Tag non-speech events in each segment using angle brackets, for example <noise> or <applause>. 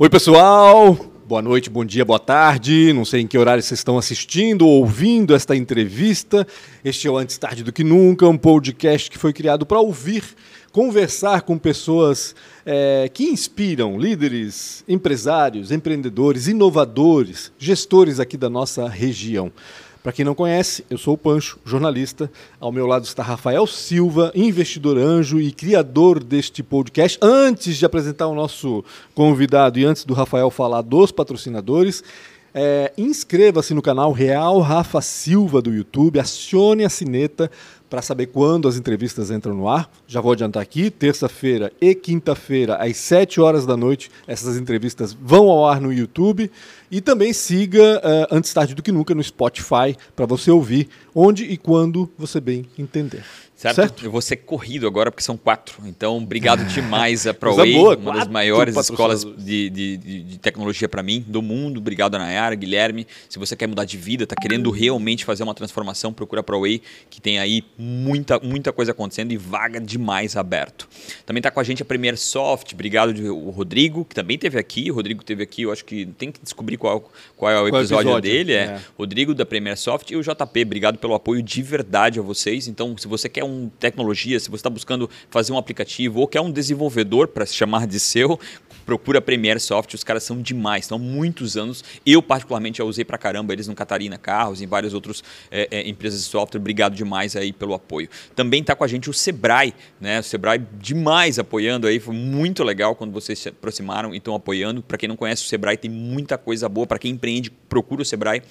Oi, pessoal. Boa noite, bom dia, boa tarde. Não sei em que horário vocês estão assistindo ou ouvindo esta entrevista. Este é o Antes Tarde do Que Nunca, um podcast que foi criado para ouvir, conversar com pessoas é, que inspiram líderes, empresários, empreendedores, inovadores, gestores aqui da nossa região. Para quem não conhece, eu sou o Pancho, jornalista. Ao meu lado está Rafael Silva, investidor anjo e criador deste podcast. Antes de apresentar o nosso convidado e antes do Rafael falar dos patrocinadores, é, inscreva-se no canal Real Rafa Silva do YouTube, acione a sineta para saber quando as entrevistas entram no ar. Já vou adiantar aqui, terça-feira e quinta-feira, às 7 horas da noite, essas entrevistas vão ao ar no YouTube. E também siga uh, Antes Tarde do Que Nunca no Spotify, para você ouvir onde e quando você bem entender. Certo? certo? Eu vou ser corrido agora porque são quatro. Então, obrigado <laughs> demais a ProWay, uma quatro das maiores escolas de, de, de tecnologia para mim do mundo. Obrigado a Nayara, Guilherme. Se você quer mudar de vida, está querendo realmente fazer uma transformação, procura a ProWay, que tem aí muita, muita coisa acontecendo e vaga demais aberto. Também está com a gente a Premier Soft. Obrigado o Rodrigo, que também teve aqui. O Rodrigo teve aqui, eu acho que tem que descobrir qual, qual é o episódio, episódio dele. É. é. Rodrigo da Premier Soft e o JP. Obrigado pelo apoio de verdade a vocês. Então, se você quer um tecnologia, se você está buscando fazer um aplicativo ou quer um desenvolvedor para se chamar de seu, procura Premiere Soft, os caras são demais, estão muitos anos. Eu, particularmente, já usei para caramba eles no Catarina Carros, em várias outras é, é, empresas de software. Obrigado demais aí pelo apoio. Também está com a gente o Sebrae, né? O Sebrae demais apoiando aí, foi muito legal quando vocês se aproximaram e estão apoiando. Para quem não conhece o Sebrae, tem muita coisa boa. Para quem empreende, procura o Sebrae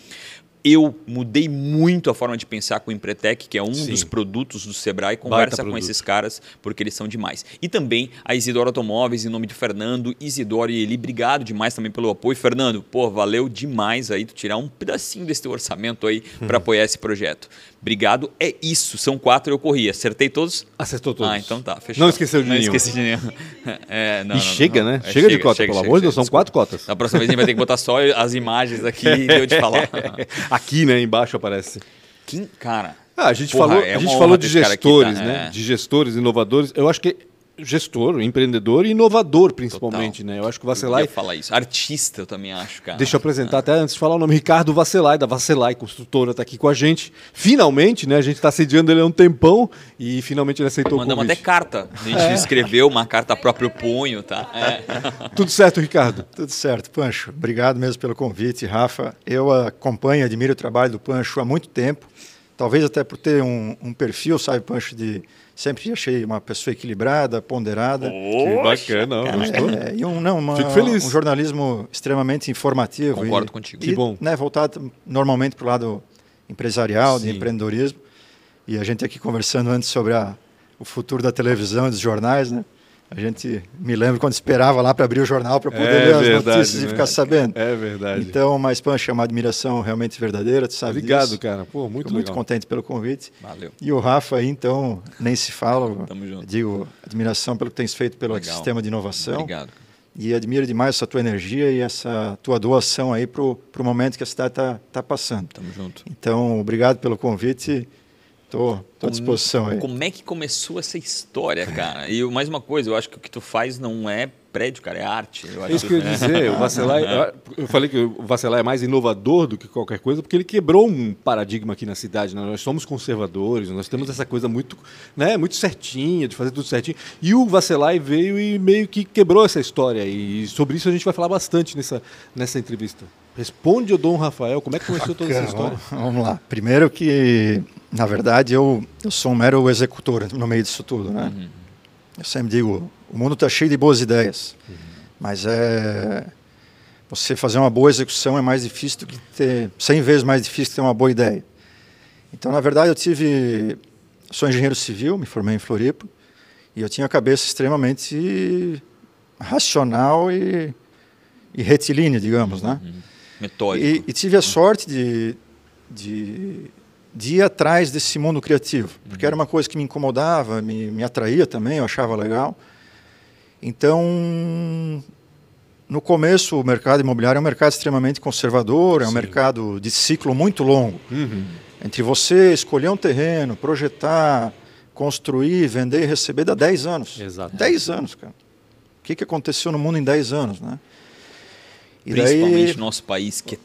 eu mudei muito a forma de pensar com o Empretec, que é um Sim. dos produtos do Sebrae. Conversa com esses caras, porque eles são demais. E também a Isidoro Automóveis, em nome de Fernando, Isidoro e Eli. Obrigado demais também pelo apoio. Fernando, pô, valeu demais aí tu tirar um pedacinho desse teu orçamento aí para apoiar esse projeto. Obrigado. É isso. São quatro, eu corri. Acertei todos? Acertou todos. Ah, então tá. Fechou. Não esqueceu de não nenhum. Não esqueci de nenhum. <laughs> É, não, e não, chega, né? É, chega, chega, de cota, chega, pelo amor de Deus. São quatro cotas. Na próxima vez a gente vai ter que botar só as imagens aqui e eu te falar. <laughs> aqui, né? Embaixo aparece. Quem, cara... Ah, a gente Porra, falou, é a gente falou de gestores, tá, né? É. De gestores inovadores. Eu acho que gestor, empreendedor e inovador, principalmente, Total. né? Eu acho que o Vacelai. Eu falar isso. Artista, eu também acho, cara. Deixa eu apresentar até antes de falar o nome. Ricardo Vacelai, da Vacelai Construtora, está aqui com a gente. Finalmente, né? A gente está sediando ele há um tempão e finalmente ele aceitou Mandamos o convite. até carta. A gente é. escreveu uma carta a próprio punho, tá? É. <laughs> Tudo certo, Ricardo? Tudo certo, Pancho. Obrigado mesmo pelo convite, Rafa. Eu acompanho e admiro o trabalho do Pancho há muito tempo. Talvez até por ter um, um perfil, sabe, Pancho, de Sempre achei uma pessoa equilibrada, ponderada. que bacana, é, e um, não, uma, Fico feliz. um jornalismo extremamente informativo. Concordo e, contigo. E, que bom. Né, voltado normalmente para o lado empresarial, Sim. de empreendedorismo. E a gente aqui conversando antes sobre a, o futuro da televisão e dos jornais, né? A gente me lembra quando esperava lá para abrir o jornal para poder é ler verdade, as notícias né? e ficar sabendo. É verdade. Então, mas Pancho, é uma admiração realmente verdadeira, tu sabe Obrigado, disso. cara. Pô, muito Fico muito contente pelo convite. Valeu. E o Rafa aí, então, nem se fala. Tamo junto. Digo, admiração pelo que tens feito pelo Legal. sistema de inovação. Obrigado. E admiro demais essa tua energia e essa tua doação aí para o momento que a cidade está tá passando. Tamo junto. Então, obrigado pelo convite Tô, tô à disposição aí. Como é que começou essa história, cara? E mais uma coisa, eu acho que o que tu faz não é prédio, cara, é arte. Eu acho Isso que eu ia dizer, o Vacelar, <laughs> eu falei que o Vacelar é mais inovador do que qualquer coisa, porque ele quebrou um paradigma aqui na cidade. Né? Nós somos conservadores, nós temos essa coisa muito, né, muito certinha, de fazer tudo certinho. E o Vacelar veio e meio que quebrou essa história. E sobre isso a gente vai falar bastante nessa, nessa entrevista. Responde o Dom Rafael, como é que começou toda essa história? Vamos lá. Primeiro que na verdade, eu, eu sou um mero executor no meio disso tudo, né? Uhum. Eu sempre digo, o mundo está cheio de boas ideias, uhum. mas é você fazer uma boa execução é mais difícil do que ter 100 vezes mais difícil que ter uma boa ideia. Então, na verdade, eu tive sou engenheiro civil, me formei em Floripa, e eu tinha a cabeça extremamente racional e, e retilínea, digamos, né? Uhum. Metódico. E, e, tive a sorte de, de de ir atrás desse mundo criativo, porque era uma coisa que me incomodava, me, me atraía também, eu achava legal. Então, no começo, o mercado imobiliário é um mercado extremamente conservador, é um Sim. mercado de ciclo muito longo. Uhum. Entre você escolher um terreno, projetar, construir, vender e receber, dá 10 anos. Exato. 10 anos, cara. O que, que aconteceu no mundo em 10 anos, né? E Principalmente no nosso país, que é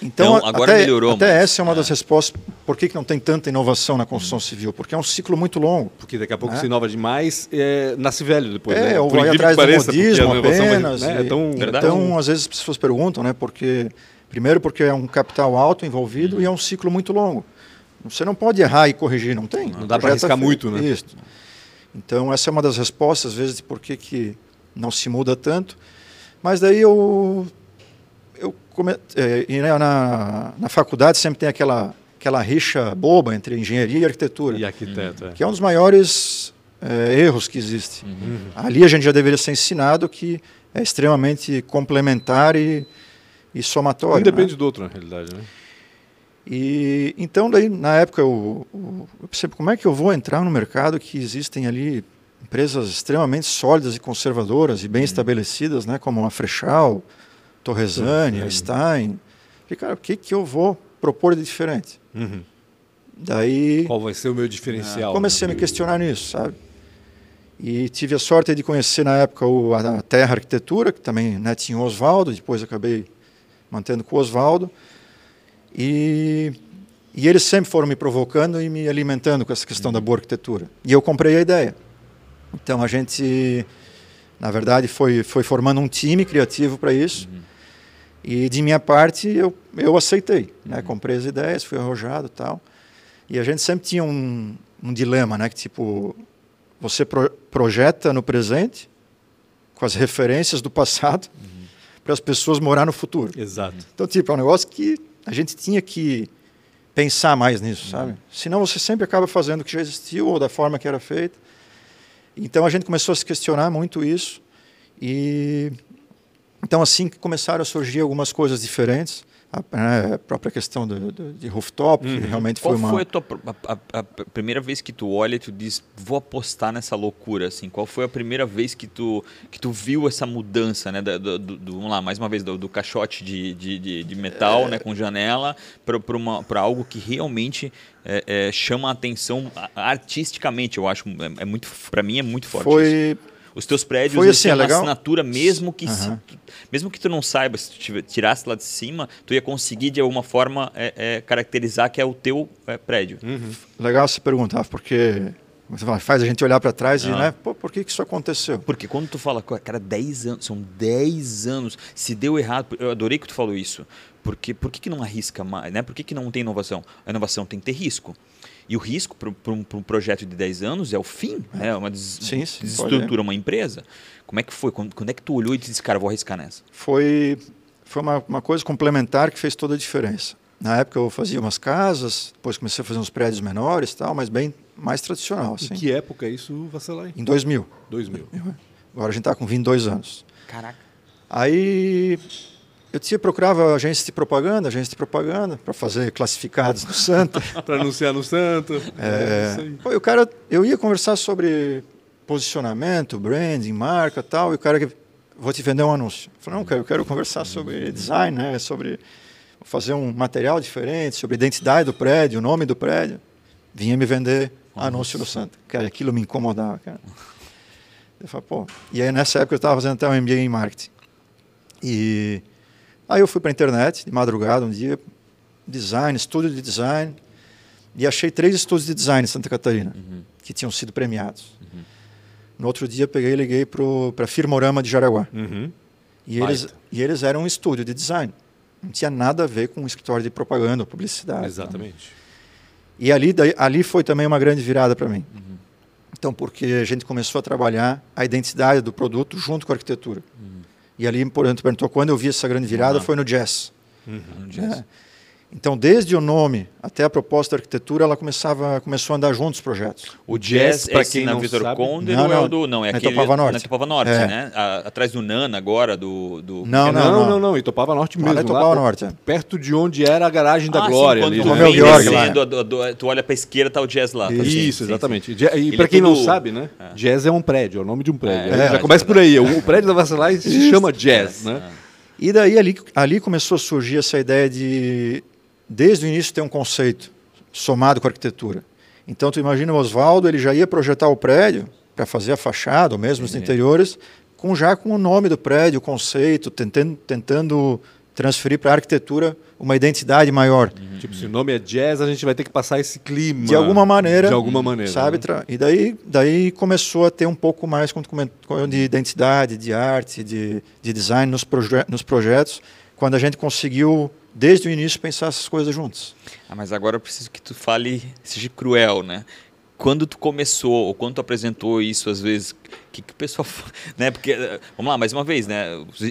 então, então agora até, melhorou. Até mas, essa é uma é. das respostas. Por que, que não tem tanta inovação na construção civil? Porque é um ciclo muito longo. Porque daqui a pouco né? se inova demais, é, nasce velho depois. É, né? ou vai atrás do modismo apenas. Né? É tão, então, às vezes as pessoas perguntam, né? Porque, primeiro porque é um capital alto envolvido hum. e é um ciclo muito longo. Você não pode errar e corrigir, não tem. Não, não dá para arriscar muito, né? Isso. Então, essa é uma das respostas, às vezes, de por que, que não se muda tanto. Mas daí eu. É, e na, na faculdade sempre tem aquela, aquela rixa boba entre engenharia e arquitetura. E arquiteto, é. Que é um dos maiores é, erros que existe. Uhum. Ali a gente já deveria ser ensinado que é extremamente complementar e, e somatório. Um depende né? do outro, na realidade, né? E então daí na época eu, eu percebo como é que eu vou entrar no mercado que existem ali empresas extremamente sólidas e conservadoras e bem uhum. estabelecidas, né, como a Frechal, Torresani, a Stein. E cara, o que que eu vou propor de diferente? Uhum. Daí qual vai ser o meu diferencial? Comecei a me questionar nisso, sabe? E tive a sorte de conhecer na época o, a Terra Arquitetura, que também né, tinha o Oswaldo, depois acabei mantendo com o Oswaldo. E, e eles sempre foram me provocando e me alimentando com essa questão da boa arquitetura. E eu comprei a ideia. Então a gente, na verdade, foi, foi formando um time criativo para isso. Uhum. E de minha parte eu, eu aceitei. Né? Uhum. Comprei as ideias, fui arrojado tal. E a gente sempre tinha um, um dilema, né? Que tipo, você pro, projeta no presente com as referências do passado uhum. <laughs> para as pessoas morar no futuro. Exato. Então, tipo, é um negócio que a gente tinha que pensar mais nisso, uhum. sabe? Senão você sempre acaba fazendo o que já existiu ou da forma que era feita. Então a gente começou a se questionar muito isso e então assim que começaram a surgir algumas coisas diferentes a, né, a própria questão do, do, de rooftop, uhum. que realmente Qual foi uma... Qual foi a, tua, a, a, primeira vez que tu olha e tu diz, vou apostar nessa loucura, assim? Qual foi a primeira vez que tu, que tu viu essa mudança, né? Do, do, vamos lá, mais uma vez, do, do caixote de, de, de, de metal, é... né? Com janela, para algo que realmente é, é, chama a atenção artisticamente, eu acho. É, é muito, para mim é muito forte Foi... Isso os teus prédios Foi assim, é uma legal? assinatura, mesmo que, uhum. se, mesmo que tu não saiba, se tu tirasse lá de cima, tu ia conseguir de alguma forma é, é, caracterizar que é o teu é, prédio. Uhum. Legal você perguntar, porque faz a gente olhar para trás e, né, pô, por que, que isso aconteceu? Porque quando tu fala, cara, 10 anos, são 10 anos, se deu errado, eu adorei que tu falou isso, porque por que, que não arrisca mais, né? Por que, que não tem inovação? A inovação tem que ter risco. E o risco para um, um, projeto de 10 anos é o fim, é, é uma des sim, sim, desestrutura uma empresa. Como é que foi? Quando, quando, é que tu olhou e disse, cara, vou arriscar nessa? Foi, foi uma, uma coisa complementar que fez toda a diferença. Na época eu fazia umas casas, depois comecei a fazer uns prédios menores tal, mas bem mais tradicional. Assim. Em que época é isso, Vasselay? Em 2000. 2000. Agora a gente está com 22 anos. Caraca. Aí eu tinha, procurava agência de propaganda, agência de propaganda, para fazer classificados no Santa. <laughs> para anunciar no Santa. É, é o cara, eu ia conversar sobre posicionamento, branding, marca tal, e o cara, vou te vender um anúncio. Eu falei, não, cara, eu quero conversar sobre design, né, sobre fazer um material diferente, sobre identidade do prédio, o nome do prédio. Vinha me vender Nossa. anúncio no Santa. Cara, aquilo me incomodava, cara. Eu falei, pô. E aí nessa época eu estava fazendo até um MBA em marketing. E Aí eu fui para a internet, de madrugada, um dia, design, estúdio de design, e achei três estúdios de design em Santa Catarina, uhum. que tinham sido premiados. Uhum. No outro dia, peguei e liguei para a Firmorama de Jaraguá. Uhum. E, eles, e eles eram um estúdio de design. Não tinha nada a ver com um escritório de propaganda publicidade. Exatamente. E ali, daí, ali foi também uma grande virada para mim. Uhum. Então, porque a gente começou a trabalhar a identidade do produto junto com a arquitetura. Uhum. E ali, por exemplo, perguntou quando eu vi essa grande virada, uhum. foi no jazz. Uhum, no jazz. É. Então, desde o nome até a proposta da arquitetura, ela começava, começou a andar juntos os projetos. O jazz, para quem não Vitor sabe, Conder não, não, é o do não é, é aquele Itopava Norte. Na Itopava Norte, é. né? A, atrás do Nana agora do, do não, não, não, não, não, Itopava Norte mesmo. Lá Itopava Norte, é. perto de onde era a garagem da ah, Glória sim, ali. Tu, né? descendo, do, do, tu olha para a esquerda tá o jazz lá. Tá Isso, sim, exatamente. Sim, e para quem não sabe, né? Jazz é um prédio, é o nome de um prédio. Já começa por aí. O prédio da Vassalai se chama Jazz, né? E daí ali, ali começou a surgir essa ideia de, desde o início, ter um conceito somado com a arquitetura. Então, tu imagina o Oswaldo, ele já ia projetar o prédio para fazer a fachada, ou mesmo os interiores, com já com o nome do prédio, o conceito, tentando, tentando transferir para a arquitetura uma identidade maior. Uhum. Tipo, se o nome é jazz, a gente vai ter que passar esse clima. De alguma maneira. De alguma maneira. Sabe? Né? E daí, daí começou a ter um pouco mais de identidade, de arte, de, de design nos, proje nos projetos, quando a gente conseguiu, desde o início, pensar essas coisas juntos. Ah, mas agora eu preciso que tu fale, seja cruel, né? quando tu começou, ou quando tu apresentou isso, às vezes, o que, que o pessoal. <laughs> Né? Porque, vamos lá, mais uma vez, né?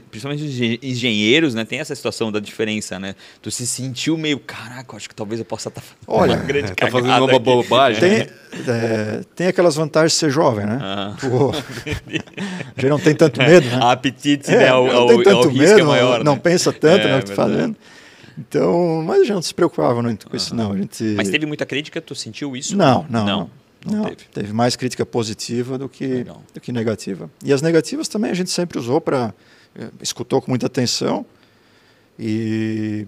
Principalmente os engenheiros, né? Tem essa situação da diferença, né? Tu se sentiu meio, caraca, acho que talvez eu possa estar tá fazendo Olha, uma grande <laughs> tá fazendo uma aqui. bobagem. Tem, é, tem aquelas vantagens de ser jovem, né? Ah. <laughs> Tu, já não tem tanto medo, né? A apetite, é, né? Ao, não tem tanto medo, é maior, não, né? pensa tanto é, no que tu tá fazendo. Então, mas a gente não se preocupava muito com isso, não. A gente... Mas teve muita crítica? Tu sentiu isso? Não, não. Não, não, não teve. teve. mais crítica positiva do que, do que negativa. E as negativas também a gente sempre usou para. Eh, escutou com muita atenção e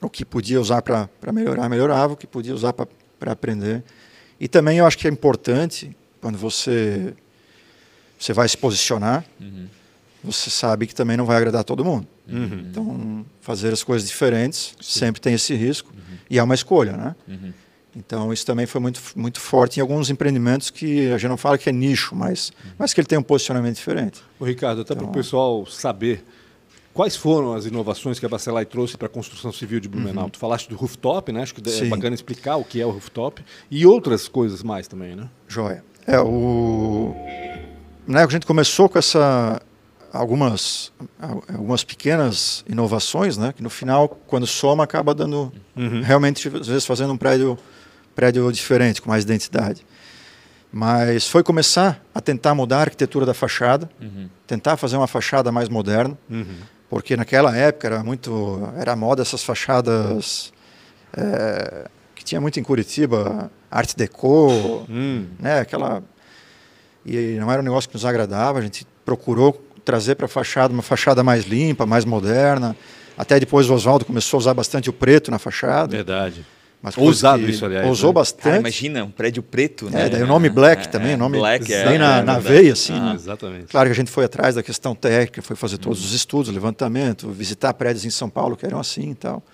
o que podia usar para melhorar, melhorava, o que podia usar para aprender. E também eu acho que é importante, quando você, você vai se posicionar, uhum. você sabe que também não vai agradar todo mundo. Uhum. Então, fazer as coisas diferentes Sim. sempre tem esse risco uhum. e é uma escolha, né? Uhum. Então, isso também foi muito, muito forte em alguns empreendimentos que a gente não fala que é nicho, mas, uhum. mas que ele tem um posicionamento diferente. Ô, Ricardo, até então, para o pessoal saber, quais foram as inovações que a Bacelai trouxe para a construção civil de Blumenau? Uhum. Tu falaste do rooftop, né? Acho que é Sim. é bacana explicar o que é o rooftop e outras coisas mais também, né? Joia. É, o... Né, a gente começou com essa algumas, algumas pequenas inovações, né? Que no final, quando soma, acaba dando uhum. realmente às vezes fazendo um prédio prédio diferente, com mais identidade. Mas foi começar a tentar mudar a arquitetura da fachada, uhum. tentar fazer uma fachada mais moderna, uhum. porque naquela época era muito era moda essas fachadas é, que tinha muito em Curitiba, arte deco, uhum. né? Aquela e não era um negócio que nos agradava. A gente procurou trazer para a fachada uma fachada mais limpa, mais moderna. Até depois o Oswaldo começou a usar bastante o preto na fachada. Verdade. Mas Ousado isso, aliás. Usou né? bastante. Cara, imagina, um prédio preto, né? É, daí o nome Black é, também, o nome Black, é, bem na, é, na veia, assim. Ah, né? Exatamente. Claro que a gente foi atrás da questão técnica, foi fazer todos hum. os estudos, levantamento, visitar prédios em São Paulo que eram assim e tal.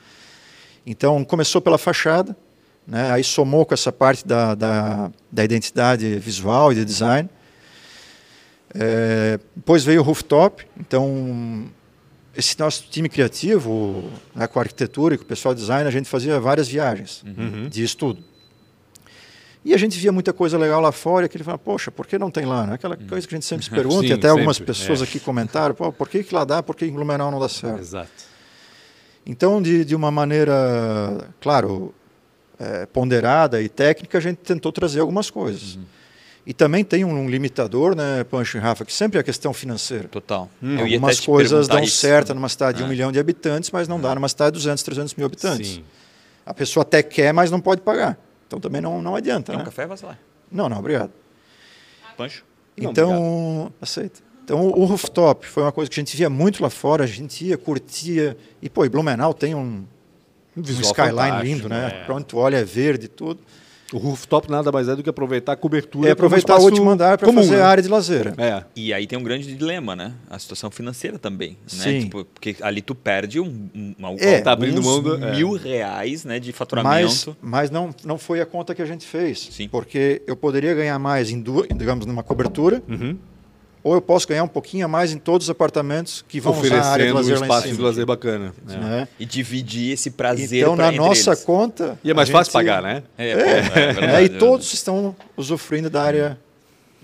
Então, começou pela fachada, né? aí somou com essa parte da, da, da identidade visual e de design. É, depois veio o rooftop, então esse nosso time criativo, né, com a arquitetura e com o pessoal design, a gente fazia várias viagens uhum. de estudo. E a gente via muita coisa legal lá fora, e ele falava, poxa, por que não tem lá? Né? Aquela uhum. coisa que a gente sempre <laughs> se pergunta, Sim, e até sempre, algumas pessoas é. aqui comentaram, por que, que lá dá, por que em Blumenau não dá certo? Exato. Então, de, de uma maneira, claro, é, ponderada e técnica, a gente tentou trazer algumas coisas. Uhum. E também tem um limitador, né, Pancho e Rafa, que sempre é a questão financeira. Total. Hum. Algumas coisas dão isso. certo numa cidade de um é. milhão de habitantes, mas não dá numa cidade de 200, 300 mil habitantes. Sim. A pessoa até quer, mas não pode pagar. Então também não, não adianta. Né? um café, vai lá. Não, não, obrigado. Pancho? Então, não, aceita. Então, o rooftop foi uma coisa que a gente via muito lá fora, a gente ia, curtia. E, pô, e Blumenau tem um, um, um skyline lindo, né? É. Pronto, tu olha, é verde e tudo. O rooftop nada mais é do que aproveitar a cobertura. É aproveitar o último andar para fazer né? a área de lazer. É. E aí tem um grande dilema, né? A situação financeira também. Né? Sim. Tipo, porque ali tu perde um, um, um é, tá abrindo mão é. mil reais né, de faturamento. Mas, mas não, não foi a conta que a gente fez. Sim. Porque eu poderia ganhar mais em duas, digamos, numa cobertura. Uhum ou eu posso ganhar um pouquinho a mais em todos os apartamentos que vão usar a área de lazer um espaço de lazer bacana. É. Né? E dividir esse prazer Então, na nossa eles. conta... E é mais fácil pagar, né? É, é, é, é verdade, E todos estão usufruindo da área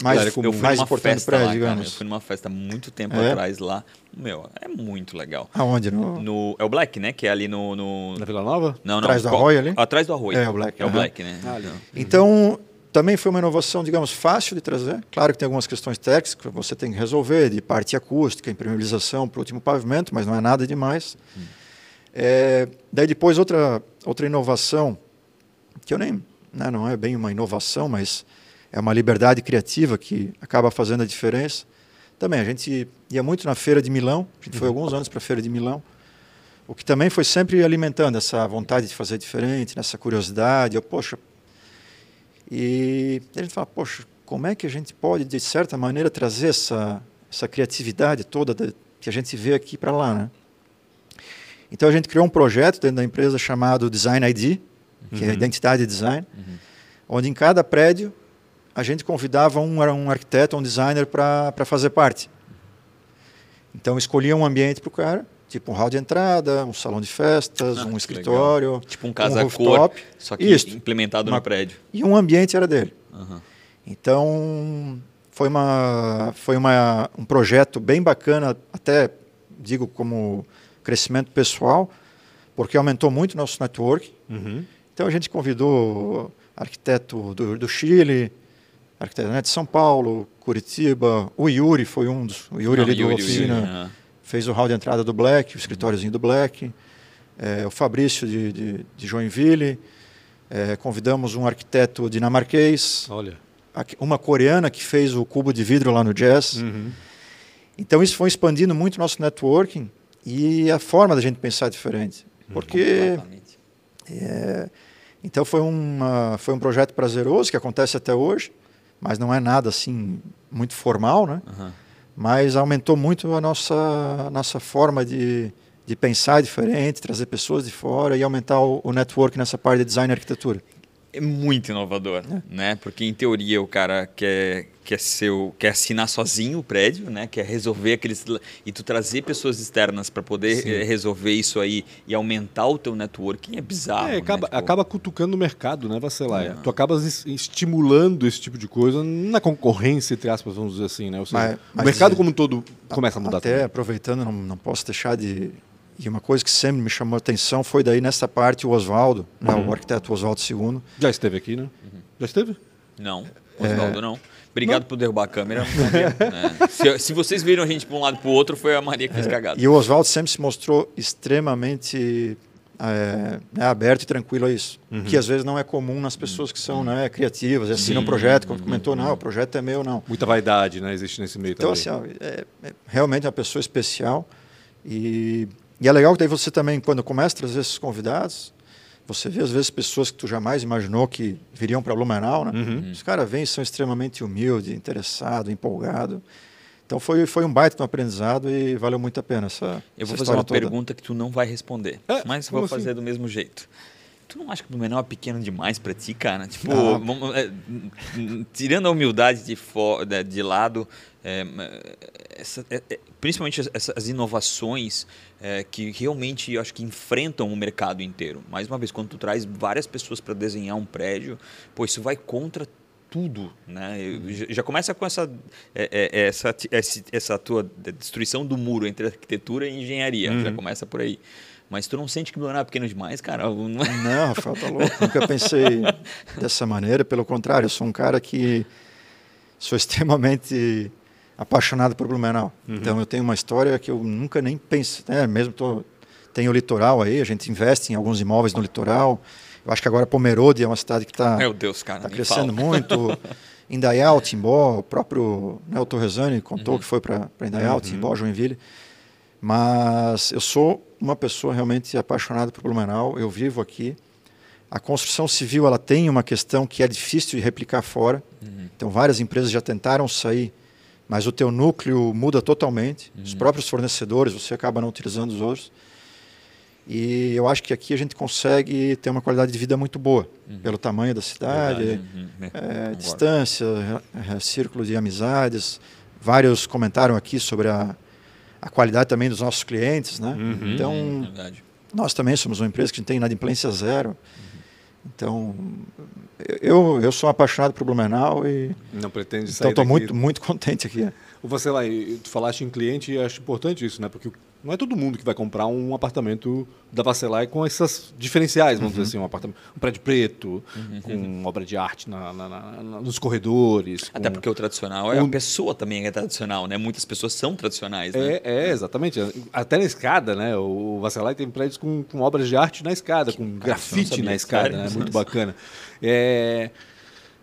mais, eu mais importante lá, digamos. Cara, eu fui numa festa muito tempo é? atrás lá. Meu, é muito legal. Aonde? No... no... É o Black, né? Que é ali no... no... Na Vila Nova? Não, não. Atrás do Arroio ali? Atrás do Arroio. É o Black. É o Black, né? Ah, então, também foi uma inovação, digamos, fácil de trazer. Claro que tem algumas questões técnicas que você tem que resolver, de parte acústica, impermeabilização para o último pavimento, mas não é nada demais. Hum. É, daí depois outra, outra inovação, que eu nem, né, não é bem uma inovação, mas é uma liberdade criativa que acaba fazendo a diferença. Também, a gente ia muito na Feira de Milão, a gente foi uhum. alguns anos para a Feira de Milão, o que também foi sempre alimentando essa vontade de fazer diferente, nessa curiosidade. Eu, poxa, e a gente fala, poxa, como é que a gente pode, de certa maneira, trazer essa, essa criatividade toda de, que a gente vê aqui para lá, né? Então a gente criou um projeto dentro da empresa chamado Design ID, que é uhum. é identidade design, uhum. onde em cada prédio a gente convidava um, um arquiteto, um designer para fazer parte. Então escolhia um ambiente para o cara, tipo um hall de entrada, um salão de festas, ah, um escritório, legal. tipo um casa um cor, só que Isso, implementado uma, no prédio. E um ambiente era dele. Uhum. Então foi uma foi uma, um projeto bem bacana, até digo como crescimento pessoal, porque aumentou muito nosso network. Uhum. Então a gente convidou arquiteto do, do Chile, arquiteto né, de São Paulo, Curitiba, o Yuri foi um dos, o Yuri Não, ali do Yuri, Oficina. Fez o hall de entrada do Black, o escritóriozinho do Black, é, o Fabrício de, de, de Joinville, é, convidamos um arquiteto dinamarquês, Olha. uma coreana que fez o cubo de vidro lá no Jazz. Uhum. Então isso foi expandindo muito o nosso networking e a forma da gente pensar diferente. Porque é, então foi, uma, foi um projeto prazeroso que acontece até hoje, mas não é nada assim muito formal, né? Uhum. Mas aumentou muito a nossa, nossa forma de, de pensar diferente, trazer pessoas de fora e aumentar o, o network nessa parte de design e arquitetura é muito inovador, é. né? Porque em teoria o cara quer quer seu quer assinar sozinho o prédio, né? Quer resolver aqueles e tu trazer pessoas externas para poder Sim. Eh, resolver isso aí e aumentar o teu networking é bizarro. É, acaba, né? tipo... acaba cutucando o mercado, né, Vacelar? É. Tu acabas estimulando esse tipo de coisa na concorrência entre aspas, vamos dizer assim, né? Seja, mas, mas, o mercado como um todo começa a mudar. Até também. aproveitando, não, não posso deixar de e uma coisa que sempre me chamou a atenção foi daí nessa parte o Oswaldo, né, uhum. o arquiteto Oswaldo II. Já esteve aqui, né? Uhum. Já esteve? Não, Oswaldo é... não. Obrigado não. por derrubar a câmera. <laughs> é. se, se, vocês viram a gente para um lado e para o outro, foi a Maria que fez é. cagada. E o Oswaldo sempre se mostrou extremamente é, né, aberto e tranquilo a isso. Uhum. Que às vezes não é comum nas pessoas que são né, criativas, assinam um projeto, como comentou, não, o projeto é meu, não. Muita vaidade né, existe nesse meio então, também. Então, assim, ó, é, é realmente uma pessoa especial e e é legal que daí você também, quando começa a trazer esses convidados, você vê às vezes pessoas que tu jamais imaginou que viriam para Blumenau, né? Uhum. Os caras vêm são extremamente humildes, interessados, empolgados. Então foi, foi um baita um aprendizado e valeu muito a pena essa Eu vou essa fazer uma toda. pergunta que tu não vai responder, é, mas vou fazer assim? do mesmo jeito. Tu não acha que o Blumenau é pequeno demais para ti, cara? Tipo, vamos, é, tirando a humildade de, de, de lado, é, essa, é, é principalmente essas inovações é, que realmente eu acho que enfrentam o mercado inteiro. Mais uma vez, quando tu traz várias pessoas para desenhar um prédio, pô, isso vai contra tudo, né? Já começa com essa, é, é, é, essa, essa tua destruição do muro entre arquitetura e engenharia, uhum. já começa por aí. Mas tu não sente que Blumenau é pequeno demais, cara? Não, não Rafael, tá louco. Nunca pensei <laughs> dessa maneira. Pelo contrário, eu sou um cara que sou extremamente apaixonado por Blumenau. Uhum. Então eu tenho uma história que eu nunca nem pensei, né? mesmo tô, tenho o litoral aí, a gente investe em alguns imóveis no litoral. Eu acho que agora Pomerode é uma cidade que está tá crescendo muito. <laughs> Indaial, Timbó, o próprio né, o Torresani contou uhum. que foi para Indaial, uhum. Timbó, Joinville. Mas eu sou uma pessoa realmente apaixonada por Blumenau, eu vivo aqui. A construção civil ela tem uma questão que é difícil de replicar fora. Uhum. Então várias empresas já tentaram sair mas o teu núcleo muda totalmente. Uhum. Os próprios fornecedores, você acaba não utilizando os outros. E eu acho que aqui a gente consegue ter uma qualidade de vida muito boa, uhum. pelo tamanho da cidade, uhum. é, distância, é, círculo de amizades. Vários comentaram aqui sobre a, a qualidade também dos nossos clientes, né? Uhum. Então, nós também somos uma empresa que tem inadimplência zero. Uhum. Então, eu, eu sou apaixonado por Blumenau e. Não pretende sair. Então, estou muito, muito contente aqui. Você lá, tu falaste em cliente e acho importante isso, né? Porque não é todo mundo que vai comprar um apartamento da Vacelai com essas diferenciais, vamos uhum. dizer assim, um, apartamento, um prédio preto, uhum. com obra de arte na, na, na, nos corredores. Até porque o tradicional é um... a pessoa também é tradicional, né? Muitas pessoas são tradicionais, né? É, é exatamente. Até na escada, né? O Vacelai tem prédios com, com obras de arte na escada, com grafite na escada, né? Muito bacana. É...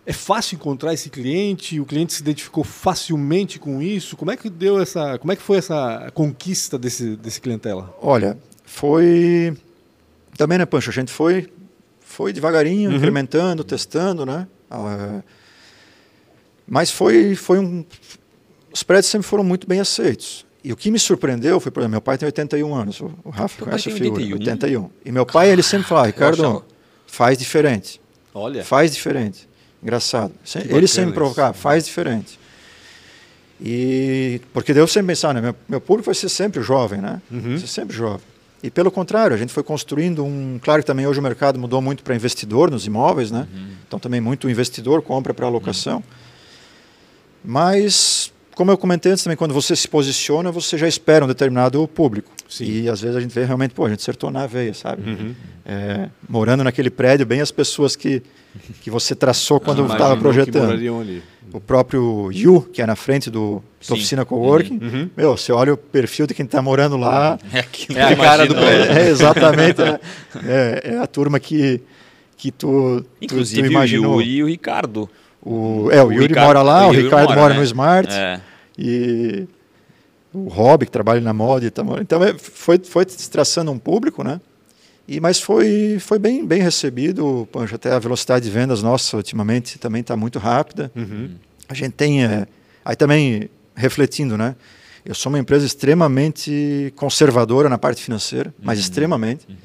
É fácil encontrar esse cliente? O cliente se identificou facilmente com isso? Como é que deu essa, como é que foi essa conquista desse, desse clientela? Olha, foi também, né, Pancho? A gente foi, foi devagarinho, uhum. incrementando, testando, né? Ah, mas foi, foi um, os prédios sempre foram muito bem aceitos. E o que me surpreendeu foi, por exemplo, meu pai tem 81 anos, o Rafa conhece a figura, 81. 81. E meu pai, ele sempre fala, Ricardo, faz diferente. Olha. Faz diferente. Engraçado. ele sempre provocava, faz diferente. E porque Deus sempre pensar, né? Meu, meu, público vai ser sempre jovem, né? Uhum. Ser sempre jovem. E pelo contrário, a gente foi construindo um. Claro que também hoje o mercado mudou muito para investidor nos imóveis, né? Uhum. Então também muito investidor compra para alocação. Uhum. Mas, como eu comentei antes também, quando você se posiciona, você já espera um determinado público. Sim. E às vezes a gente vê realmente, pô, a gente acertou na veia, sabe? Uhum. É, morando naquele prédio, bem as pessoas que, que você traçou quando estava projetando. o próprio Yu, que é na frente do, da oficina coworking. Uhum. uhum. Meu, você olha o perfil de quem está morando lá. É, <laughs> aquilo é a cara do prédio. É, exatamente. é, <laughs> é, é, a turma que, que tu, Inclusive, tu, tu imaginou. o Yuri e o Ricardo. O, é, o, o Yuri Ricardo, mora lá, o, o Ricardo mora, mora né? no Smart. É. E o Rob, que trabalha na moda. Tá então, é, foi, foi traçando um público, né? E, mas foi, foi bem, bem recebido, Pancho, até a velocidade de vendas nossa ultimamente também está muito rápida. Uhum. A gente tem, é, aí também refletindo, né? Eu sou uma empresa extremamente conservadora na parte financeira, uhum. mas extremamente. Uhum.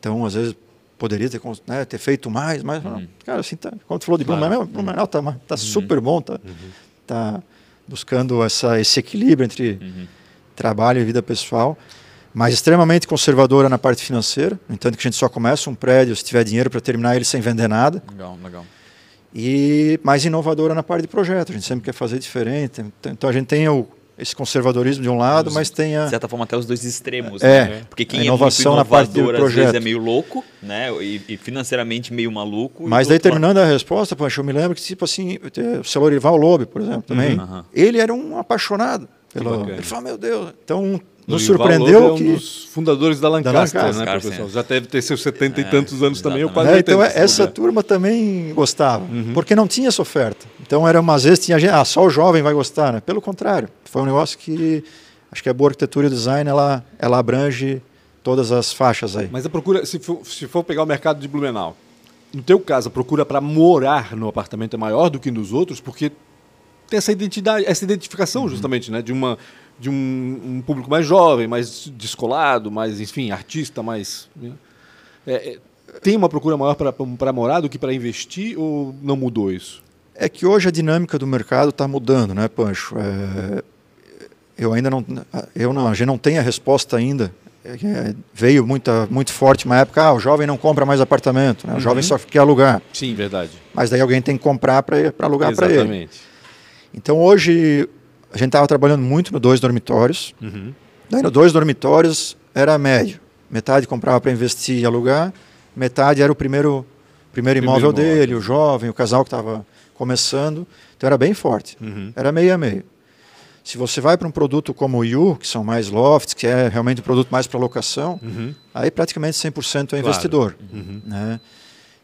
Então, às vezes, poderia ter, né, ter feito mais, mas, uhum. cara, assim, tá, quando tu falou de Blumenau, Blumenau está tá, tá uhum. super bom, tá, uhum. tá buscando essa, esse equilíbrio entre trabalho e vida pessoal mas extremamente conservadora na parte financeira. No entanto, que a gente só começa um prédio se tiver dinheiro para terminar ele sem vender nada. Legal, legal. E mais inovadora na parte de projeto. A gente sempre quer fazer diferente. Então a gente tem o, esse conservadorismo de um lado, mas tem a... De certa forma, até os dois extremos. É, né? Porque quem a inovação é muito na parte do projeto. é meio louco, né? E, e financeiramente meio maluco. Mas daí, terminando a resposta, poxa, eu me lembro que, tipo assim, o Celorival Lobe, por exemplo, também, uhum. ele era um apaixonado. Pelo... Ele falou, meu Deus, então nos surpreendeu é um que... dos fundadores da Lancaster, da Lancaster né, professor? Já deve ter seus setenta e é, tantos anos também, ou quase é, Então essa turma também gostava, uhum. porque não tinha essa oferta. Então era umas vezes tinha gente, ah, só o jovem vai gostar, né? Pelo contrário, foi um negócio que acho que a boa arquitetura e design ela ela abrange todas as faixas aí. Mas a procura, se for, se for pegar o mercado de Blumenau, no teu caso, a procura para morar no apartamento é maior do que nos outros, porque tem essa identidade, essa identificação uhum. justamente, né, de uma de um, um, público mais jovem, mais descolado, mais, enfim, artista, mais. Né? É, é, tem uma procura maior para morar do que para investir ou não mudou isso? É que hoje a dinâmica do mercado está mudando, né, Pancho? É, eu ainda não, eu não, a gente não tem a resposta ainda. É, veio muita, muito forte uma época, ah, o jovem não compra mais apartamento, né? o uhum. jovem só quer alugar. Sim, verdade. Mas daí alguém tem que comprar para alugar para ele. Exatamente. Então hoje a gente estava trabalhando muito no dois dormitórios. Uhum. Daí no dois dormitórios era médio. Metade comprava para investir e alugar, metade era o primeiro, primeiro, imóvel, imóvel dele, o jovem, o casal que estava começando. Então era bem forte. Uhum. Era meio a meio. Se você vai para um produto como o Yu, que são mais lofts, que é realmente um produto mais para locação, uhum. aí praticamente 100% é investidor. Claro. Uhum. Né?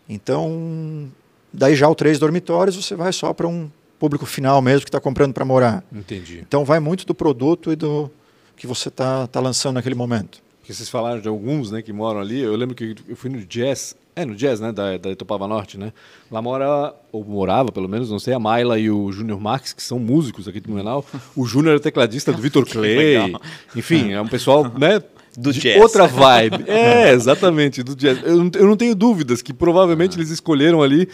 Então, daí já o três dormitórios, você vai só para um público final mesmo que está comprando para morar. Entendi. Então vai muito do produto e do que você está tá lançando naquele momento. Porque vocês falaram de alguns né, que moram ali. Eu lembro que eu fui no Jazz, é, no Jazz, né, da, da Itopava Norte, né? Lá mora, ou morava pelo menos, não sei, a Mayla e o Júnior Marques, que são músicos aqui do Blumenau. O Júnior é tecladista do Vitor <laughs> Clay. Enfim, é um pessoal, <laughs> né? Do jazz. Outra vibe. É, exatamente, do jazz. Eu não, eu não tenho dúvidas que provavelmente ah. eles escolheram ali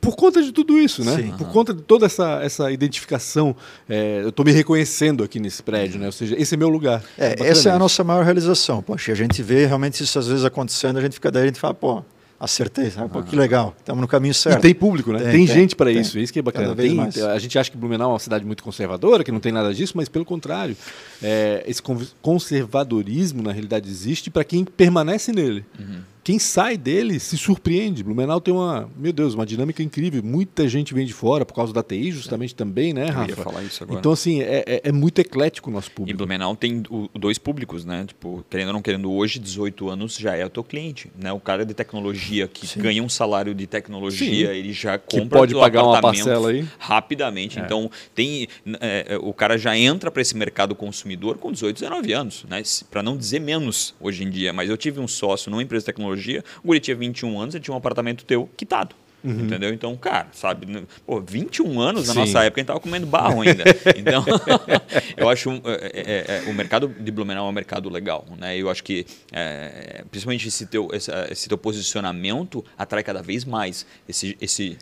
por conta de tudo isso, né? Sim. Por conta de toda essa, essa identificação. É, eu estou me reconhecendo aqui nesse prédio, né? Ou seja, esse é meu lugar. É, é essa é a nossa maior realização. Poxa, a gente vê realmente isso às vezes acontecendo, a gente fica daí e fala, pô, acertei, sabe? Pô, que legal, estamos no caminho certo. E tem público, né? Tem, tem, tem gente para isso, isso que é bacana. Tem, a gente acha que Blumenau é uma cidade muito conservadora, que não tem nada disso, mas pelo contrário, é, esse conservadorismo na realidade existe para quem permanece nele. Uhum quem sai dele se surpreende. Blumenau tem uma, meu Deus, uma dinâmica incrível. Muita gente vem de fora por causa da TI, justamente é. também, né, Rafa? Eu ia falar isso agora. Então, assim, é, é, é muito eclético o nosso público. E Blumenau tem o, dois públicos, né? Tipo, querendo ou não querendo, hoje, 18 anos já é o teu cliente. Né? O cara de tecnologia que Sim. ganha um salário de tecnologia, Sim. ele já compra que pode pagar uma parcela aí rapidamente. É. Então, tem é, é, o cara já entra para esse mercado consumidor com 18, 19 anos, né? Para não dizer menos hoje em dia. Mas eu tive um sócio numa empresa de tecnologia tecnologia. O guri tinha 21 anos, ele tinha um apartamento teu quitado. Uhum. Entendeu? Então, cara, sabe, pô, 21 anos na nossa época a gente tava comendo barro ainda. <laughs> Então, <laughs> eu acho é, é, é, o mercado de Blumenau é um mercado legal, né? Eu acho que é, principalmente esse teu, esse, esse, teu posicionamento atrai cada vez mais esse, esse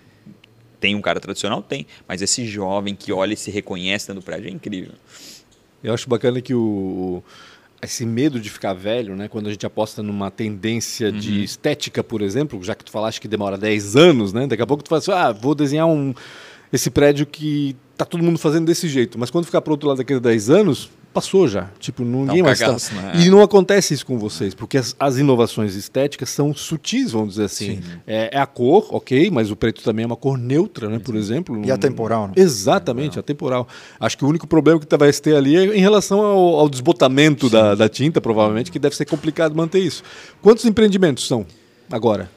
tem um cara tradicional? Tem. Mas esse jovem que olha e se reconhece dentro do prédio é incrível. Eu acho bacana que o, esse medo de ficar velho, né? Quando a gente aposta numa tendência uhum. de estética, por exemplo, já que tu falaste que demora 10 anos, né? Daqui a pouco tu fala assim, ah, vou desenhar um, esse prédio que tá todo mundo fazendo desse jeito. Mas quando ficar para outro lado daqui a 10 anos, passou já. Tipo, ninguém um mais está. Né? E não acontece isso com vocês, porque as, as inovações estéticas são sutis, vamos dizer assim. É, é, a cor, ok, mas o preto também é uma cor neutra, né? Por exemplo. E atemporal, né? Exatamente, atemporal. Acho que o único problema que vai ter ali é em relação ao, ao desbotamento da, da, tinta, provavelmente, que deve ser complicado manter isso. Quantos empreendimentos são agora?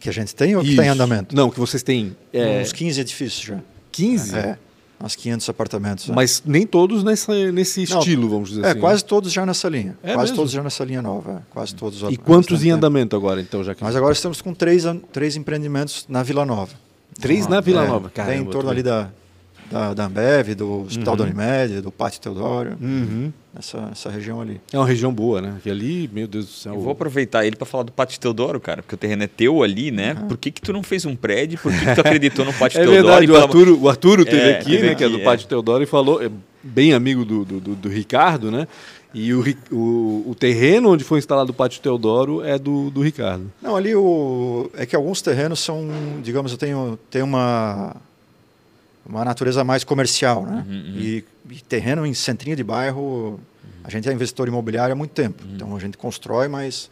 Que a gente tem ou que está em andamento? Não, que vocês têm. É... Uns 15 edifícios já. 15? É uns 500 apartamentos. Né? Mas nem todos nessa, nesse Não, estilo, vamos dizer é, assim. É, quase todos já nessa linha. É quase mesmo? todos já nessa linha nova. É. Quase todos. E quantos em andamento agora, então? Já que... Mas agora estamos com três, três empreendimentos na Vila Nova. Três na Vila é, Nova? Caramba, em torno ali da, da, da Ambev, do Hospital uhum. da Unimed, do Pátio Teodoro, uhum. nessa, nessa região ali. É uma região boa, né? Que ali, meu Deus do céu. Eu vou aproveitar ele para falar do Pátio Teodoro, cara, porque o terreno é teu ali, né? Uhum. Por que, que tu não fez um prédio? Por que, que tu <laughs> acreditou no Pátio é Teodoro? Verdade, o Arturo, o Arturo teve é, aqui, né? Aqui, que é do é. Pátio Teodoro, e falou, é bem amigo do, do, do, do Ricardo, né? E o, o, o, terreno onde foi instalado o Pátio Teodoro é do, do Ricardo. Não, ali o, é que alguns terrenos são, digamos, eu tenho, tenho uma uma natureza mais comercial, né? Uhum, uhum. E, e, terreno em centrinho de bairro, uhum. a gente é investidor imobiliário há muito tempo. Uhum. Então a gente constrói, mas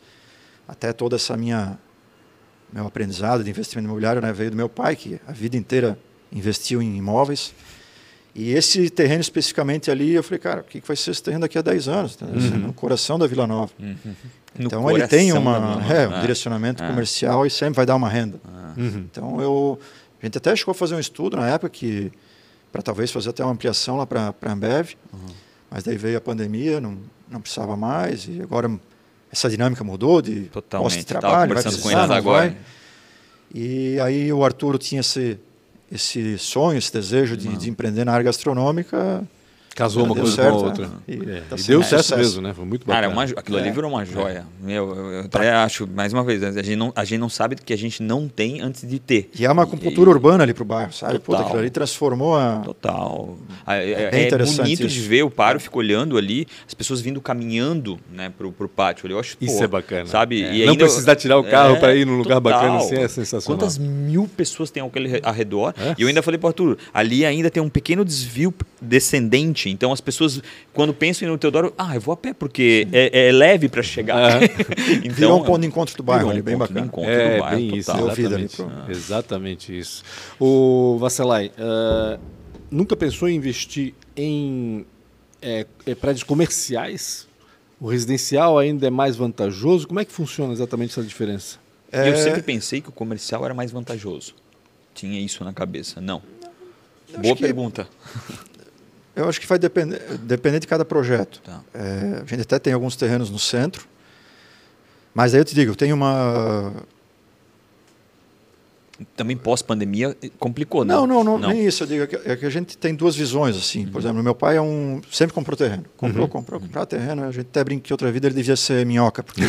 até toda essa minha meu aprendizado de investimento imobiliário né, veio do meu pai, que a vida inteira investiu em imóveis. E esse terreno especificamente ali, eu falei, cara, o que vai ser esse terreno daqui a 10 anos? Tá? Uhum. No coração da Vila Nova. Uhum. Então ele tem uma, é, um ah. direcionamento ah. comercial e sempre vai dar uma renda. Ah. Então eu a gente até chegou a fazer um estudo na época que para talvez fazer até uma ampliação lá para a Ambev, uhum. mas daí veio a pandemia, não, não precisava mais e agora essa dinâmica mudou de posto de trabalho, vai precisar, não agora. vai. E aí o Arturo tinha esse esse sonho, esse desejo de, de empreender na área gastronômica Casou uma coisa certo, com a outra. Né? E, é, tá e deu certo sucesso. mesmo, né? Foi muito bacana. Cara, uma, aquilo ali é. virou uma joia. É. Meu, eu até acho, mais uma vez, a gente, não, a gente não sabe do que a gente não tem antes de ter. E é uma acupuntura urbana ali pro bairro, sabe? Total. Puta, aquilo ali transformou a. Total. É, é, é bonito isso. de ver, o paro fica olhando ali, as pessoas vindo caminhando né, pro, pro pátio ali. Eu acho, Isso pô, é bacana. Sabe? É. E não precisar tirar o carro para ir num lugar total. bacana assim é sensacional. Quantas mil pessoas tem aquele arredor? E eu ainda falei pro Arthur, ali ainda tem um pequeno desvio descendente, então as pessoas quando penso no Teodoro, ah, eu vou a pé porque é, é, leve para chegar. É. <laughs> então, Virou um ponto de encontro do bairro ali, bem bacana. é, bairro, bem isso, exatamente, ali exatamente isso. O Vasselay, uh, nunca pensou em investir em é, é, prédios comerciais? O residencial ainda é mais vantajoso? Como é que funciona exatamente essa diferença? É... Eu sempre pensei que o comercial era mais vantajoso. Tinha isso na cabeça. Não. Boa pergunta. <laughs> Eu acho que vai depender, depender de cada projeto. Tá. É, a gente até tem alguns terrenos no centro, mas aí eu te digo, tem uma. Também pós-pandemia complicou, não? Não, não, não, nem isso. Eu digo é que, é a gente tem duas visões, assim. Uhum. Por exemplo, meu pai é um sempre comprou terreno. Comprou, uhum. comprou, comprou terreno. A gente até brinca que outra vida ele devia ser minhoca. Porque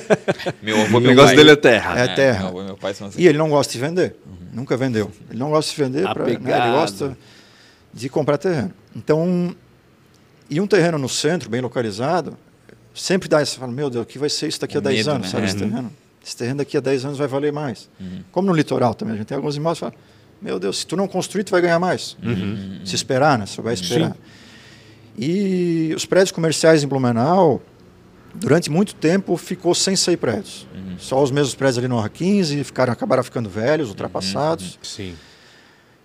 <laughs> meu avô, o negócio pai, dele é terra. É, terra. Meu avô, meu pai assim. E ele não gosta de vender. Uhum. Nunca vendeu. Ele não gosta de vender. Pra, né, ele gosta de comprar terreno. Então, e um terreno no centro, bem localizado, sempre dá essa, meu Deus, o que vai ser isso daqui a 10 anos, né? sabe, esse uhum. terreno? Esse terreno daqui a 10 anos vai valer mais. Uhum. Como no litoral também, a gente tem alguns imóveis que falam, meu Deus, se tu não construir, tu vai ganhar mais. Uhum. Se esperar, né? Você vai esperar. Sim. E os prédios comerciais em Blumenau, durante muito tempo, ficou sem sair prédios. Uhum. Só os mesmos prédios ali no Orra 15 ficaram, acabaram ficando velhos, ultrapassados. Uhum. Sim.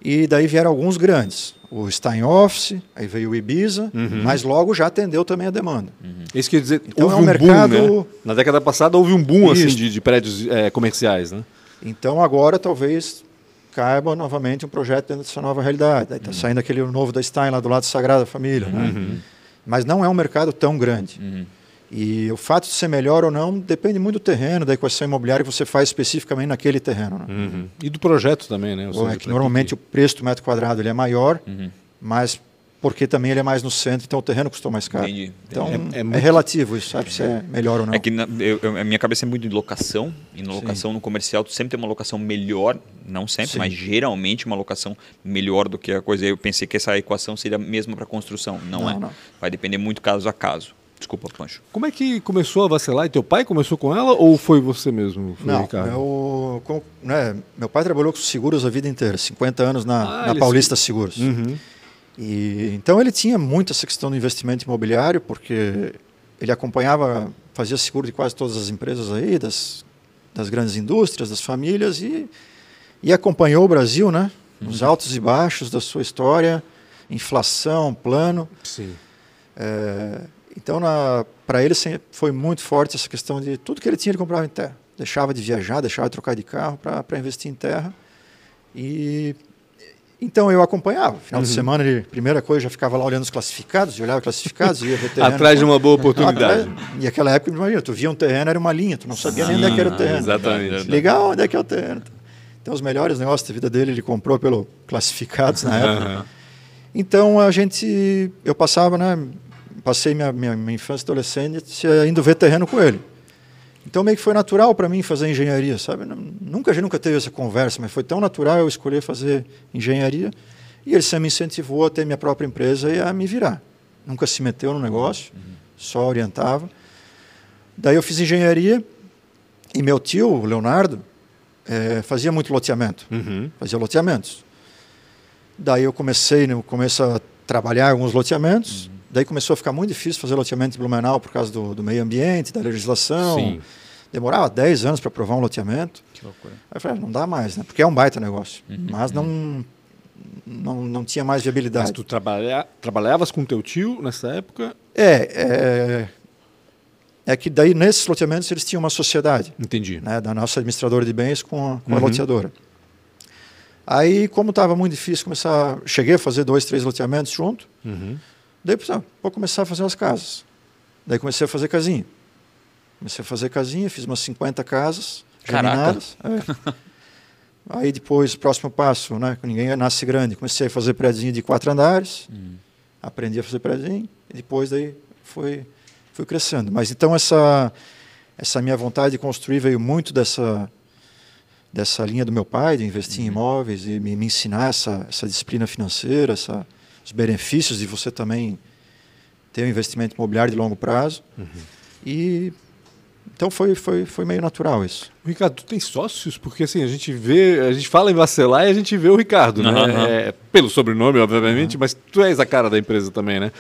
E daí vieram alguns grandes. O Stein Office, aí veio o Ibiza, uhum. mas logo já atendeu também a demanda. Uhum. Isso quer dizer, então houve é um, um mercado... boom, né? Na década passada houve um boom assim, de, de prédios é, comerciais, né? Então agora talvez caiba novamente um projeto dentro dessa nova realidade. Está uhum. saindo aquele novo da Stein lá do lado da Sagrada Família. Né? Uhum. Mas não é um mercado tão grande. E o fato de ser melhor ou não depende muito do terreno, da equação imobiliária que você faz especificamente naquele terreno. Né? Uhum. E do projeto também, né? É que normalmente que... o preço do metro quadrado ele é maior, uhum. mas porque também ele é mais no centro, então o terreno custou mais caro. Entendi. Então é, é, muito... é, relativo isso, sabe se é melhor ou não. É que na, eu, a minha cabeça é muito de locação, e na locação Sim. no comercial tu sempre tem uma locação melhor, não sempre, Sim. mas geralmente uma locação melhor do que a coisa. Eu pensei que essa equação seria a mesma para construção, não, não é. Não. Vai depender muito caso a caso. Desculpa, Pancho. Como é que começou a vacilar? E teu pai começou com ela ou foi você mesmo? Foi não, Ricardo? Meu, com, né, meu pai trabalhou com seguros a vida inteira, 50 anos na, ah, na Paulista se... Seguros. Uhum. E, então ele tinha muito essa questão do investimento imobiliário, porque ele acompanhava, fazia seguro de quase todas as empresas aí, das, das grandes indústrias, das famílias, e, e acompanhou o Brasil, né? Os uhum. altos e baixos da sua história, inflação, plano. Sim. É, então, para ele foi muito forte essa questão de tudo que ele tinha ele comprava em terra. Deixava de viajar, deixava de trocar de carro para investir em terra. E então eu acompanhava. Final uhum. de semana, ele, primeira coisa, já ficava lá olhando os classificados, olhava classificados, ia <laughs> ver terreno. Atrás de uma boa oportunidade. Atrás, e aquela época, imagina, tu via um terreno, era uma linha, tu não sabia nem onde é era o terreno. Exatamente. Legal, onde é que é o terreno. Então, os melhores negócios da vida dele, ele comprou pelo classificados na época. Uhum. Então, a gente, eu passava, né, passei minha, minha, minha infância e adolescência indo ver terreno com ele. Então meio que foi natural para mim fazer engenharia, sabe? Nunca a gente nunca teve essa conversa, mas foi tão natural eu escolher fazer engenharia e ele sempre me incentivou a ter minha própria empresa e a me virar. Nunca se meteu no negócio, uhum. só orientava. Daí eu fiz engenharia e meu tio, o Leonardo, é, fazia muito loteamento, uhum. fazia loteamentos. Daí eu comecei no começo a trabalhar alguns loteamentos. Uhum. Daí começou a ficar muito difícil fazer loteamento em Blumenau por causa do, do meio ambiente, da legislação. Sim. Demorava 10 anos para aprovar um loteamento. Que loucura. Aí eu falei, ah, não dá mais, né? Porque é um baita negócio. Uhum. Mas não, não, não tinha mais viabilidade. Mas tu trabalha, trabalhavas com teu tio nessa época? É, é, é que daí nesses loteamentos eles tinham uma sociedade. Entendi. Né, da nossa administradora de bens com a, com a uhum. loteadora. Aí, como estava muito difícil começar, cheguei a fazer dois, três loteamentos junto. Uhum. Daí pensei, ah, vou começar a fazer as casas. Daí comecei a fazer casinha. Comecei a fazer casinha, fiz umas 50 casas germinadas. É. <laughs> Aí depois, próximo passo, né, ninguém nasce grande, comecei a fazer prédio de quatro andares. Hum. Aprendi a fazer prédio e depois daí foi foi crescendo. Mas então essa essa minha vontade de construir veio muito dessa dessa linha do meu pai de investir uhum. em imóveis e me, me ensinar essa essa disciplina financeira, essa os benefícios de você também ter um investimento imobiliário de longo prazo. Uhum. E então foi, foi, foi meio natural isso. Ricardo, tu tem sócios? Porque assim, a gente vê, a gente fala em vacilar e a gente vê o Ricardo, uhum, né? Uhum. É, pelo sobrenome, obviamente, uhum. mas tu és a cara da empresa também, né?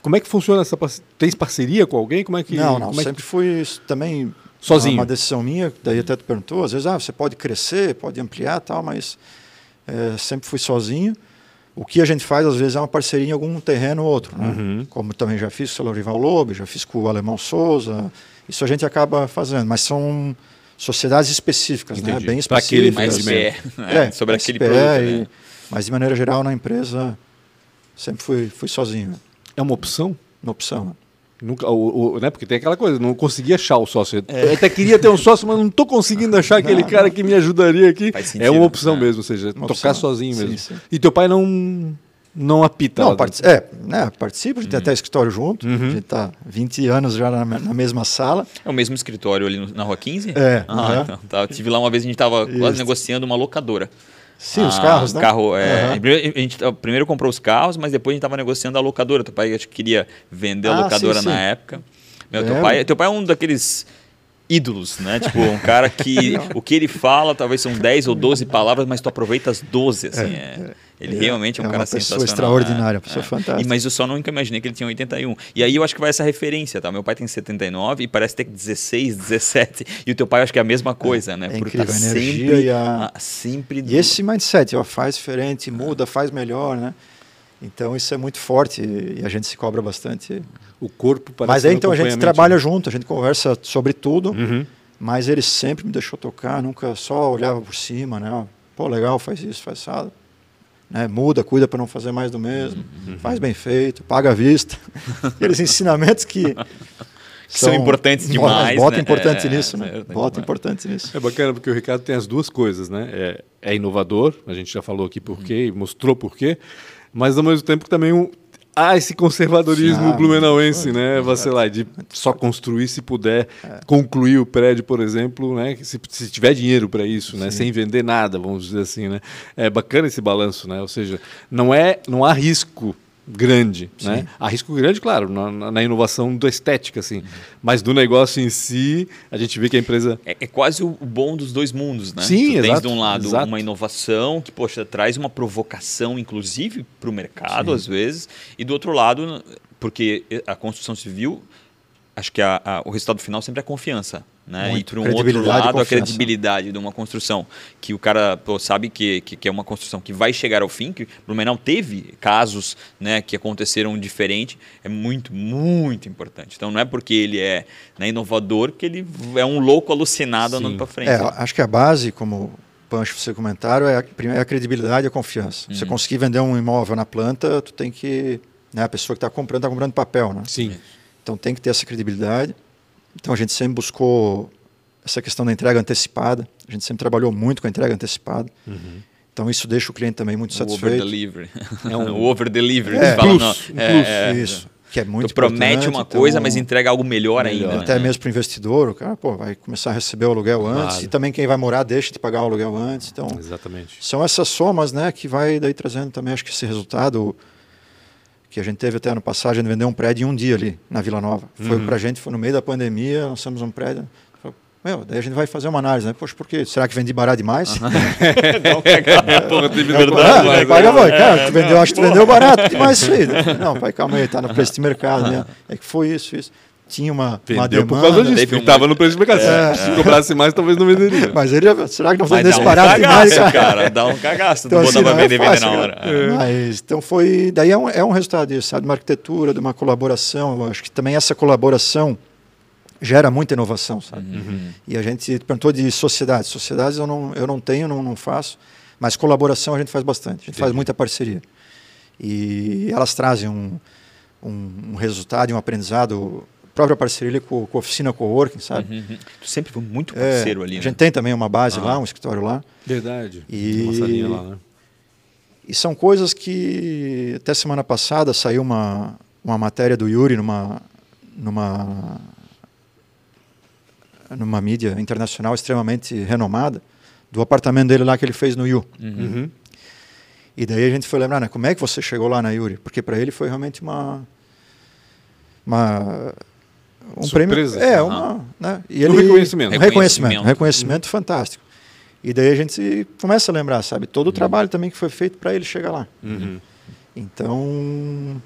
Como é que funciona essa parceria? Tens parceria com alguém? Como é que Não, não, é sempre que... fui também sozinho. Uma decisão minha, daí até tu perguntou, às vezes ah, você pode crescer, pode ampliar, tal, mas é, sempre fui sozinho. O que a gente faz, às vezes, é uma parceria em algum terreno ou outro. Né? Uhum. Como também já fiz com o Rival Lobo, já fiz com o Alemão Souza. Isso a gente acaba fazendo, mas são sociedades específicas, né? bem específicas. Para aquele mais é, sobre aquele produto. E, né? Mas, de maneira geral, na empresa, sempre fui, fui sozinho. É uma opção? Uma opção. Nunca, o, o, né? Porque tem aquela coisa, não consegui achar o sócio. É. Eu até queria ter um sócio, mas não estou conseguindo achar aquele cara que me ajudaria aqui. Sentido, é uma opção né? mesmo, ou seja, uma tocar opção. sozinho mesmo. Sim, sim. E teu pai não não apita? Não, part é, né, participa, a gente uhum. tem até escritório junto, uhum. a gente está 20 anos já na, na, mesma sala. É o mesmo escritório ali no, na Rua 15? É. Ah, uhum. então, tá, tive lá uma vez, a gente estava quase negociando uma locadora. Sim, ah, os carros, né? Carro, é, uhum. a gente primeiro comprou os carros, mas depois a gente estava negociando a locadora. Teu pai queria vender a ah, locadora sim, na época. Meu, teu, pai, teu pai é um daqueles ídolos, né? Tipo, um cara que <laughs> o que ele fala talvez são 10 ou 12 palavras, mas tu aproveita as 12, assim. É, é. Ele é, realmente é um é cara sensacional. Uma pessoa extraordinária, né? pessoa é. fantástica. E, mas eu só nunca imaginei que ele tinha 81. E aí eu acho que vai essa referência, tá? Meu pai tem 79 e parece ter 16, 17. E o teu pai acho que é a mesma coisa, né? É Por incrível, tá sempre, e a... sempre... E esse mindset, ó, faz diferente, muda, faz melhor, né? Então isso é muito forte e a gente se cobra bastante. O corpo parece Mas aí então a gente trabalha junto, a gente conversa sobre tudo, uhum. mas ele sempre me deixou tocar, nunca só olhava por cima, né? Pô, legal, faz isso, faz isso. Né? Muda, cuida para não fazer mais do mesmo, uhum. faz bem feito, paga a vista. <laughs> Aqueles ensinamentos que são, são importantes demais. Bota né? importante é, nisso, né? Bota importante nisso. É bacana porque o Ricardo tem as duas coisas, né? É, é inovador, a gente já falou aqui por quê, uhum. mostrou por quê, mas ao mesmo tempo também um, há esse conservadorismo ah, blumenauense, né, Vacilar, de só construir se puder é. concluir o prédio, por exemplo, né, se, se tiver dinheiro para isso, né, sem vender nada, vamos dizer assim, né. É bacana esse balanço, né, ou seja, não é, não há risco grande, Sim. né? Há risco grande, claro, na, na inovação da estética, assim, uhum. mas do negócio em si, a gente vê que a empresa é, é quase o bom dos dois mundos, né? Sim, tu exato, tens de um lado exato. uma inovação que poxa traz uma provocação, inclusive para o mercado Sim. às vezes, e do outro lado, porque a construção civil, acho que a, a, o resultado final sempre é a confiança. Né? Muito. E por um outro lado, a credibilidade de uma construção que o cara pô, sabe que, que, que, é uma construção que vai chegar ao fim, que Blumenau teve casos né, que aconteceram diferente, é muito, muito importante. Então não é porque ele é né, inovador que ele é um louco alucinado Sim. andando para frente. É, acho que a base, como Pancho, você comentaram, é a, primeiro, é a credibilidade e a confiança. Uhum. Você conseguir vender um imóvel na planta, tu tem que. Né, a pessoa que está comprando está comprando papel. Né? Sim. Então tem que ter essa credibilidade. Então a gente sempre buscou essa questão da entrega antecipada. A gente sempre trabalhou muito com a entrega antecipada. Uhum. Então isso deixa o cliente também muito satisfeito. <laughs> O over delivery. É um o over delivery. É, fala, plus, plus, é, é, isso. Que é muito tu promete uma então, coisa, mas entrega algo melhor, melhor ainda. Até né? mesmo para o investidor, o cara pô, vai começar a receber o aluguel antes claro. e também quem vai morar deixa de pagar o aluguel antes. Então, Exatamente. São essas somas, né, que vai daí trazendo também acho que esse resultado que a gente teve até ano passado, a gente vendeu um prédio em um dia ali na Vila Nova. Foi uhum. para a gente, foi no meio da pandemia, temos um prédio. Meu, daí a gente vai fazer uma análise, né? Poxa, por quê? Será que vendi barato demais? Uhum. <laughs> não, cagar, porra, tem verdade. Não, paga, vai, cara, tu vendeu, acho que tu vendeu barato demais isso aí. <laughs> Não, pai, calma aí, tá no preço de mercado, né? É que foi isso, isso tinha uma, uma demanda. por causa disso, ele estava no preço de mercado. É, Se cobrasse mais, talvez não venderia. Mas ele, será que não foi nesse um barato demais, cara? <laughs> cara? Dá um cagaço, então, assim, não vender, é fácil, vender na hora. É. Mas, então foi, daí é um, é um resultado disso, sabe? De uma arquitetura, de uma colaboração. Eu acho que também essa colaboração gera muita inovação, sabe? Uhum. E a gente perguntou de sociedades. Sociedades eu não, eu não tenho, não, não faço, mas colaboração a gente faz bastante. A gente Entendi. faz muita parceria. E elas trazem um, um, um resultado e um aprendizado própria parceria com, com a oficina coworking, sabe? Uhum, uhum. Tu sempre foi muito parceiro é, ali, né? A gente tem também uma base ah. lá, um escritório lá. Verdade. E, uma lá, né? E são coisas que até semana passada saiu uma, uma matéria do Yuri numa numa numa mídia internacional extremamente renomada do apartamento dele lá que ele fez no Yu. Uhum. uhum. E daí a gente foi lembrar, né? Como é que você chegou lá na Yuri? Porque para ele foi realmente uma uma um Surpresa. prêmio. É, uma. Né? E ele, um reconhecimento. Um reconhecimento. Um reconhecimento fantástico. E daí a gente começa a lembrar, sabe? Todo o uhum. trabalho também que foi feito para ele chegar lá. Uhum. Então,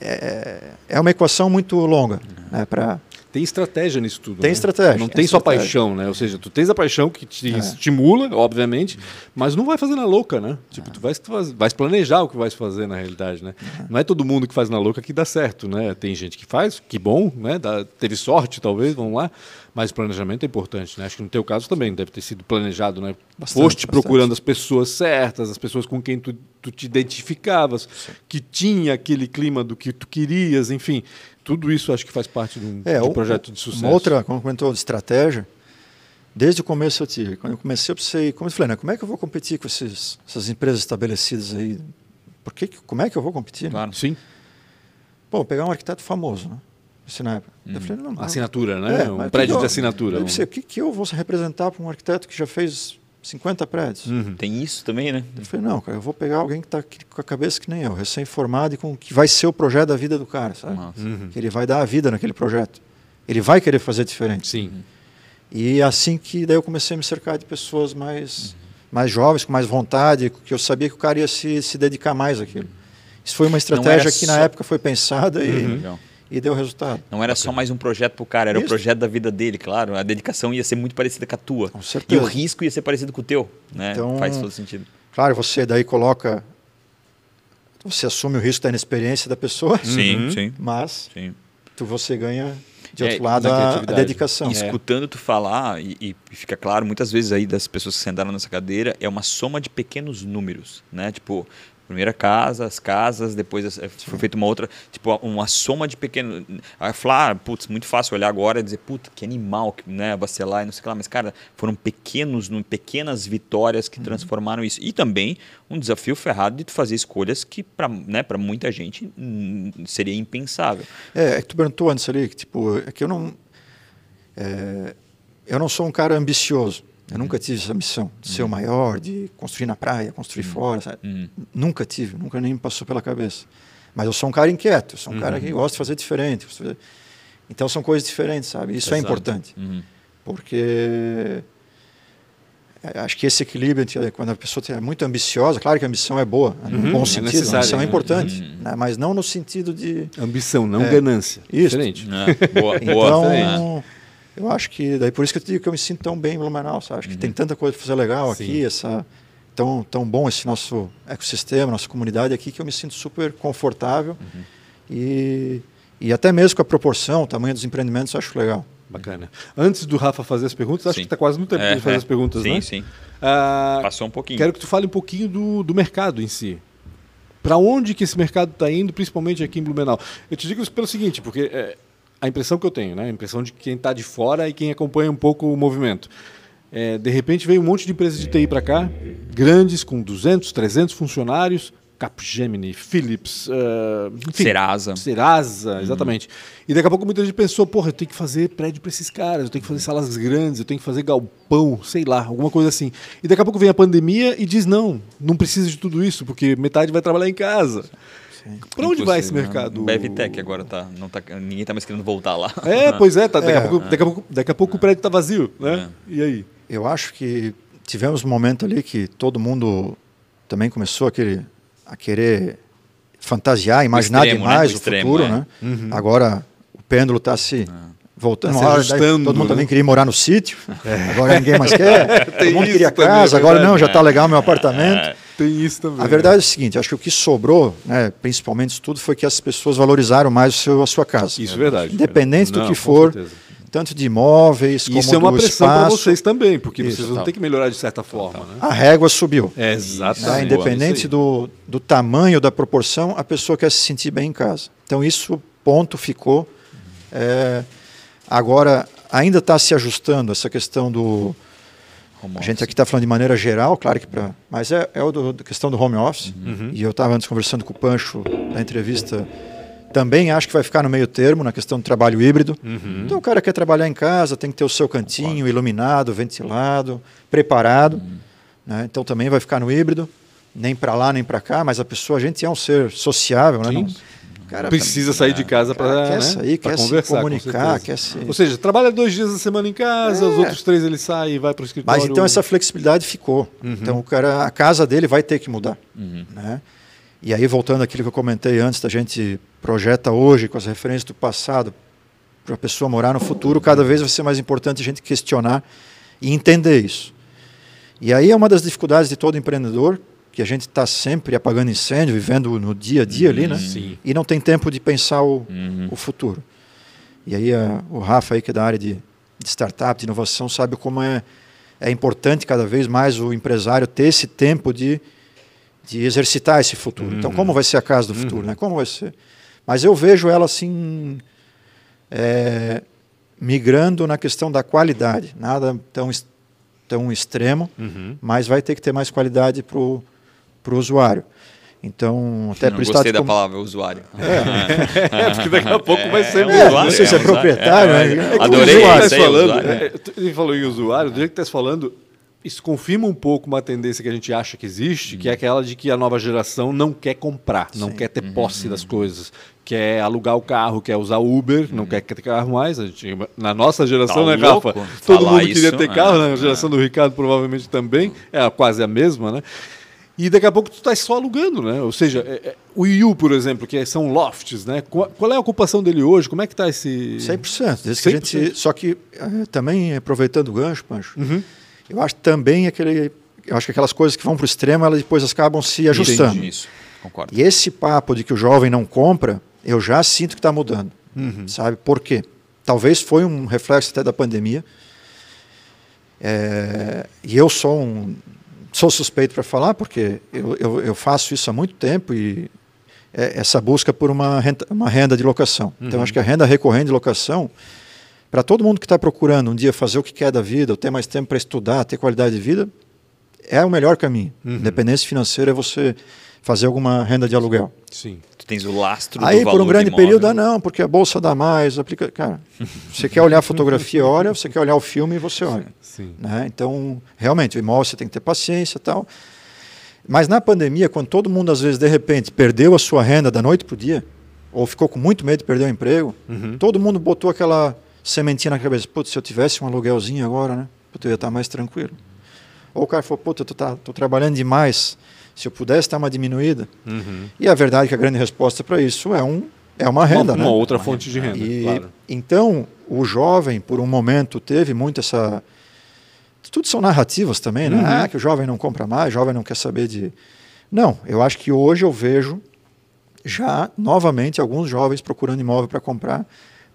é, é uma equação muito longa né, para tem estratégia nisso tudo. Tem né? estratégia. Não tem, só paixão, né? Ou seja, tu tens a paixão que te é. estimula, obviamente, mas não vai fazer na louca, né? Tipo, tu vais, tu vais planejar o que vais fazer na realidade, né? Não é todo mundo que faz na louca que dá certo, né? Tem gente que faz, que bom, né? Dá, teve sorte, talvez, vamos lá. Mas o planejamento é importante, né? Acho que no teu caso também deve ter sido planejado, né? Bastante, Foste procurando as pessoas certas, as pessoas com quem tu, tu te identificavas, Sim. que tinha aquele clima do que tu querias, enfim. Tudo isso acho que faz parte de um, é, de um projeto de sucesso. Uma outra, como comentou, de estratégia, desde o começo eu tive. Quando eu comecei, eu pensei, como eu falei, né, como é que eu vou competir com esses, essas empresas estabelecidas aí? Por que, como é que eu vou competir? Né? Claro, né? sim. Bom, pegar um arquiteto famoso, né? Assim, na época. Hum. Eu falei, não, não. Assinatura, né? É, um prédio de assinatura. Eu pensei, o que, que eu vou representar para um arquiteto que já fez 50 prédios. Uhum. Tem isso também, né? Eu falei, não, cara, eu vou pegar alguém que está com a cabeça que nem eu, recém-formado e com que vai ser o projeto da vida do cara, sabe? Uhum. Que ele vai dar a vida naquele projeto. Ele vai querer fazer diferente. Sim. E é assim que daí eu comecei a me cercar de pessoas mais, uhum. mais jovens, com mais vontade, que eu sabia que o cara ia se, se dedicar mais àquilo. Isso foi uma estratégia que na época foi pensada e uhum e deu resultado. Não era só mais um projeto para o cara, era Isso. o projeto da vida dele, claro. A dedicação ia ser muito parecida com a tua. Com certeza. E o risco ia ser parecido com o teu. Né? Então, Faz todo sentido. Claro, você daí coloca. Você assume o risco da inexperiência da pessoa. Sim, uhum. sim. Mas sim. Tu, você ganha de outro é, lado a, a, dedicação. E escutando tu falar, e, e, fica claro muitas vezes aí das pessoas que sentaram nessa cadeira, é uma soma de pequenos números, né? Tipo, Primeira casa, as casas, depois foi feita uma outra, tipo, uma soma de pequenos. Aí falar, ah, putz, muito fácil olhar agora e dizer, puta, que animal, né, Bacelar e não sei o que lá. Mas, cara, foram pequenos, pequenas vitórias que uhum. transformaram isso. E também um desafio ferrado de fazer escolhas que, para né, muita gente, seria impensável. É, é que tu perguntou antes ali, que, tipo, é que eu não. É, eu não sou um cara ambicioso. Eu nunca tive essa missão de ser o uhum. maior, de construir na praia, construir uhum. fora. Sabe? Uhum. Nunca tive, nunca nem me passou pela cabeça. Mas eu sou um cara inquieto, sou um cara que gosta de fazer diferente. Então são coisas diferentes, sabe? Isso é Exato. é importante. Porque é, acho que esse equilíbrio entre quando a pessoa é muito ambiciosa, claro que a ambição é boa, uhum, no bom é sentido, a ambição é importante, uhum. né? mas não no sentido de ambição, não é, ganância. Isso. Diferente. É, boa, então, boa. Eu acho que daí por isso que eu digo que eu me sinto tão bem em Blumenau, sabe? Acho uhum. que tem tanta coisa para fazer legal Sim. aqui, essa tão tão bom esse nosso ecossistema, nossa comunidade aqui que eu me sinto super confortável uhum. e e até mesmo com a proporção, o tamanho dos empreendimentos, eu acho legal. Bacana. Antes do Rafa fazer as perguntas, acho sim. que está quase no tempo é, de fazer é. as perguntas, sim, né? Sim, sim. Ah, Passou um pouquinho. Quero que tu fale um pouquinho do, do mercado em si. Para onde que esse mercado está indo, principalmente aqui em Blumenau? Eu te digo isso pelo seguinte, porque é, a impressão que eu tenho, né? a impressão de quem está de fora e quem acompanha um pouco o movimento. É, de repente veio um monte de empresas de TI para cá, grandes, com 200, 300 funcionários, Capgemini, Philips, uh, enfim, Serasa. Serasa, uhum. exatamente. E daqui a pouco muita gente pensou, porra, eu tenho que fazer prédio para esses caras, eu tenho que fazer salas grandes, eu tenho que fazer galpão, sei lá, alguma coisa assim. E daqui a pouco vem a pandemia e diz, não, não precisa de tudo isso, porque metade vai trabalhar em casa. Para onde vai esse mercado? O BevTech agora tá, não tá, ninguém está mais querendo voltar lá. É, pois é, tá, daqui, é, a pouco, daqui, a pouco, daqui a pouco o prédio está vazio, né? É. E aí? Eu acho que tivemos um momento ali que todo mundo também começou aquele, a querer fantasiar, imaginar extremo, demais né? o, o extremo, futuro, é. né? Uhum. Agora o pêndulo está se ah. voltando. Tá se hora, todo mundo né? também queria morar no sítio, é. agora ninguém mais <laughs> quer. todo mundo queria casa, agora não, já está legal meu apartamento. É. Tem isso também. A verdade é o seguinte, acho que o que sobrou, né, principalmente isso tudo, foi que as pessoas valorizaram mais o seu, a sua casa. Isso é verdade. Independente Não, do que for, certeza. tanto de imóveis como Isso é uma pressão para vocês também, porque isso, vocês vão ter que melhorar de certa forma. Né? A régua subiu. É, exatamente. Né, independente do, do tamanho, da proporção, a pessoa quer se sentir bem em casa. Então isso, ponto, ficou. É, agora, ainda está se ajustando essa questão do a gente aqui está falando de maneira geral, claro que para. Mas é, é a questão do home office. Uhum. E eu estava antes conversando com o Pancho na entrevista. Também acho que vai ficar no meio termo na questão do trabalho híbrido. Uhum. Então o cara quer trabalhar em casa, tem que ter o seu cantinho iluminado, ventilado, preparado. Uhum. Né? Então também vai ficar no híbrido, nem para lá nem para cá. Mas a pessoa, a gente é um ser sociável, né? Não, cara precisa sair de casa para quer né? sair, quer conversar, se comunicar, quer se... Ou seja, trabalha dois dias da semana em casa, é. os outros três ele sai e vai para o escritório. Mas então essa flexibilidade ficou. Uhum. Então o cara, a casa dele vai ter que mudar, uhum. né? E aí voltando àquilo que eu comentei antes, da gente projeta hoje com as referências do passado para a pessoa morar no futuro, cada vez vai ser mais importante a gente questionar e entender isso. E aí é uma das dificuldades de todo empreendedor, que a gente está sempre apagando incêndio, vivendo no dia a dia uhum, ali, né? Sim. E não tem tempo de pensar o, uhum. o futuro. E aí a, o Rafa aí que é da área de, de startup, de inovação, sabe como é, é importante cada vez mais o empresário ter esse tempo de, de exercitar esse futuro. Então, uhum. Então, como vai ser a casa do futuro, uhum. né? Como vai ser? Mas eu vejo ela assim é, migrando na questão da qualidade, nada tão tão extremo, uhum. mas vai ter que ter mais qualidade para o para o usuário. Então, até não por gostei da como... palavra usuário. <laughs> É. é. porque daqui a pouco vai ser é, usuário. Não sei se é, é proprietário. É, né? é Adorei usuário. Tá falando, é, ele falou em usuário, do jeito que está falando, isso confirma um pouco uma tendência que a gente acha que existe, que é aquela de que a nova geração não quer comprar, Sim. não quer ter posse uhum. das coisas, quer alugar o carro, quer usar Uber, uhum. não quer ter carro mais. A gente, na nossa geração, tá né, Rafa? Todo mundo queria isso, ter carro, na geração do Ricardo provavelmente também, é quase a mesma, né? E daqui a pouco tu está só alugando, né? Ou seja, é, é, o IU, por exemplo, que são lofts, né? Qual, qual, é a ocupação dele hoje? Como é que está esse... 100%. Desde 100%. Que a gente, só que é, também, aproveitando o gancho, Pancho, uhum. eu acho também aquele... Eu acho que aquelas coisas que vão para o extremo, elas depois acabam se ajustando. Entendi isso, concordo. E esse papo de que o jovem não compra, eu já sinto que está mudando. Uhum. Sabe por quê? Talvez foi um reflexo até da pandemia. É, e eu sou um sou suspeito para falar, porque eu, eu, eu, faço isso há muito tempo e é essa busca por uma renda, uma renda de locação. Então, uhum. Então, acho que a renda recorrente de locação, para todo mundo que está procurando um dia fazer o que quer da vida, ou ter mais tempo para estudar, ter qualidade de vida, é o melhor caminho. Uhum. Independência financeira é você fazer alguma renda de aluguel. Sim. Tu tens o lastro Aí, por um grande período, ah, não, porque a bolsa dá mais. Aplica... Cara, <laughs> você quer olhar a fotografia, olha. Você quer olhar o filme, você olha. Sim. Né? Então, realmente, o imóvel você tem que ter paciência e tal. Mas na pandemia, quando todo mundo, às vezes, de repente, perdeu a sua renda da noite para o dia, ou ficou com muito medo de perder o emprego, uhum. todo mundo botou aquela sementinha na cabeça. Putz, se eu tivesse um aluguelzinho agora, né? Eu ia estar mais tranquilo. Ou o cara falou, puta, eu tô, tá, tô trabalhando demais se eu pudesse dar uma diminuída. Uhum. E a verdade é que a grande resposta para isso é, um, é uma renda. Uma, né? uma outra uma fonte renda. de renda. E, claro. Então, o jovem, por um momento, teve muito essa. Tudo são narrativas também, né? Uhum. Ah, que o jovem não compra mais, o jovem não quer saber de. Não, eu acho que hoje eu vejo já novamente alguns jovens procurando imóvel para comprar,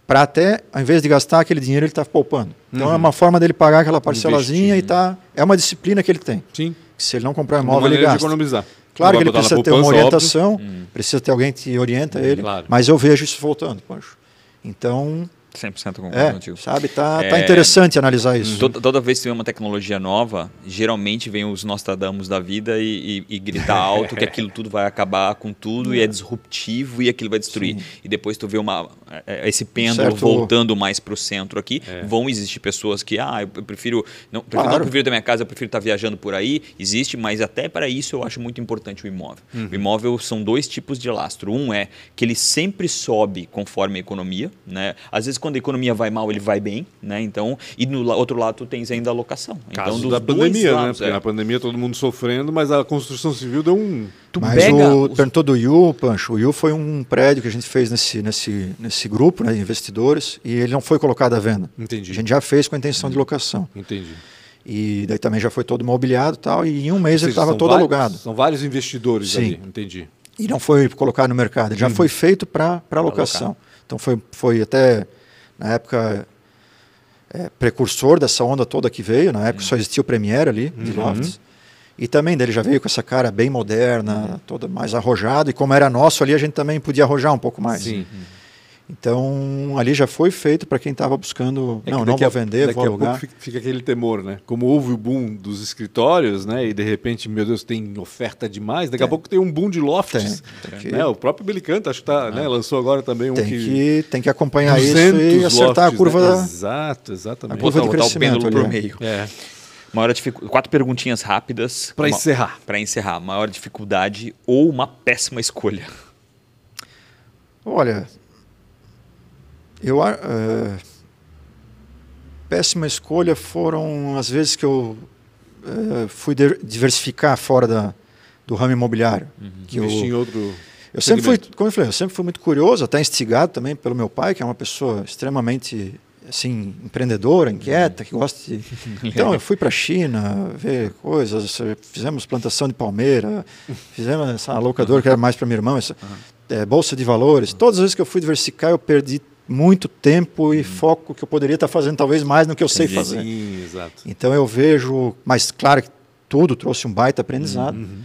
para até, ao invés de gastar aquele dinheiro, ele está poupando. Então é uhum. é uma forma dele pagar aquela parcelazinha Investir, e tá. É uma disciplina que ele tem. Sim se ele não comprar imóvel, ele gasta. economizar. Claro que ele precisa ter uma orientação, óbvio. precisa ter alguém que orienta ele, claro. mas eu vejo isso voltando, Pancho. Então, 100% concordo é, contigo. Sabe, tá, é, tá interessante analisar isso. Toda, toda, vez que vem uma tecnologia nova, geralmente vem os Nostradamus da vida e, e, e grita <laughs> alto que aquilo tudo vai acabar com tudo é. e é disruptivo e aquilo vai destruir. Sim. E depois tu vê uma, é, é, esse pêndulo certo. voltando mais para o centro aqui. É. Vão existir pessoas que, ah, eu prefiro não, prefiro, claro. não prefiro da minha casa, eu prefiro estar tá viajando por aí. Existe, mas até para isso eu acho muito importante o imóvel. Uhum. O imóvel são dois tipos de lastro. Um é que ele sempre sobe conforme a economia. Né? Às vezes, quando a economia vai mal, ele vai bem, né? Então, e no outro lado tu tens ainda a locação. Então, Caso então, da pandemia, né? Porque é. na pandemia todo mundo sofrendo, mas a construção civil deu um. Tu mas pega o, os... perguntou do Yu, Pancho. O Yu foi um prédio que a gente fez nesse, nesse, nesse grupo né, de investidores e ele não foi colocado à venda. Entendi. A gente já fez com a intenção de locação. Entendi. E daí também já foi todo mobiliado e tal, e em um mês ele estava todo vários, alugado. São vários investidores Sim. ali, entendi. E não foi colocado no mercado, ele já hum. foi feito para locação. Então foi, foi até, na época, é, precursor dessa onda toda que veio. Na época uhum. só existia o Premiere ali, de uhum. Lofts. E também dele já veio com essa cara bem moderna, uhum. toda mais arrojado. E como era nosso ali, a gente também podia arrojar um pouco mais. Sim. Então, ali já foi feito para quem estava buscando, é não, não vou vender, vou alugar. Fica, fica, aquele temor, né? Como houve o boom dos escritórios, né? E de repente, meu Deus, tem oferta demais. Daqui tem. a pouco tem um boom de lofts. Tem, tem que... né? O próprio Belicanta, acho que tá, né? lançou agora também um tem que... que... Tem que acompanhar isso e acertar lofts, a curva né? da... Exato, exatamente. A curva de crescimento o meio. É. Maior dific... Quatro perguntinhas rápidas. Para encerrar. Para encerrar. Maior dificuldade ou uma péssima escolha? Olha, eu, uh, péssima escolha foram as vezes que eu uh, fui diversificar fora da, do ramo imobiliário. Uhum. Que eu, em outro eu sempre fui, como eu falei, eu sempre fui muito curioso, até instigado também pelo meu pai, que é uma pessoa extremamente assim empreendedora, inquieta, que gosta de. <laughs> Então eu fui para a China ver coisas, fizemos plantação de palmeira, <laughs> fizemos essa locadora que era mais para minha irmã, essa, é, bolsa de valores. Todas as vezes que eu fui diversificar, eu perdi muito tempo e hum. foco que eu poderia estar fazendo talvez mais no que eu Entendi. sei fazer. Sim, exato. Então eu vejo, mas claro que tudo trouxe um baita aprendizado. Uhum.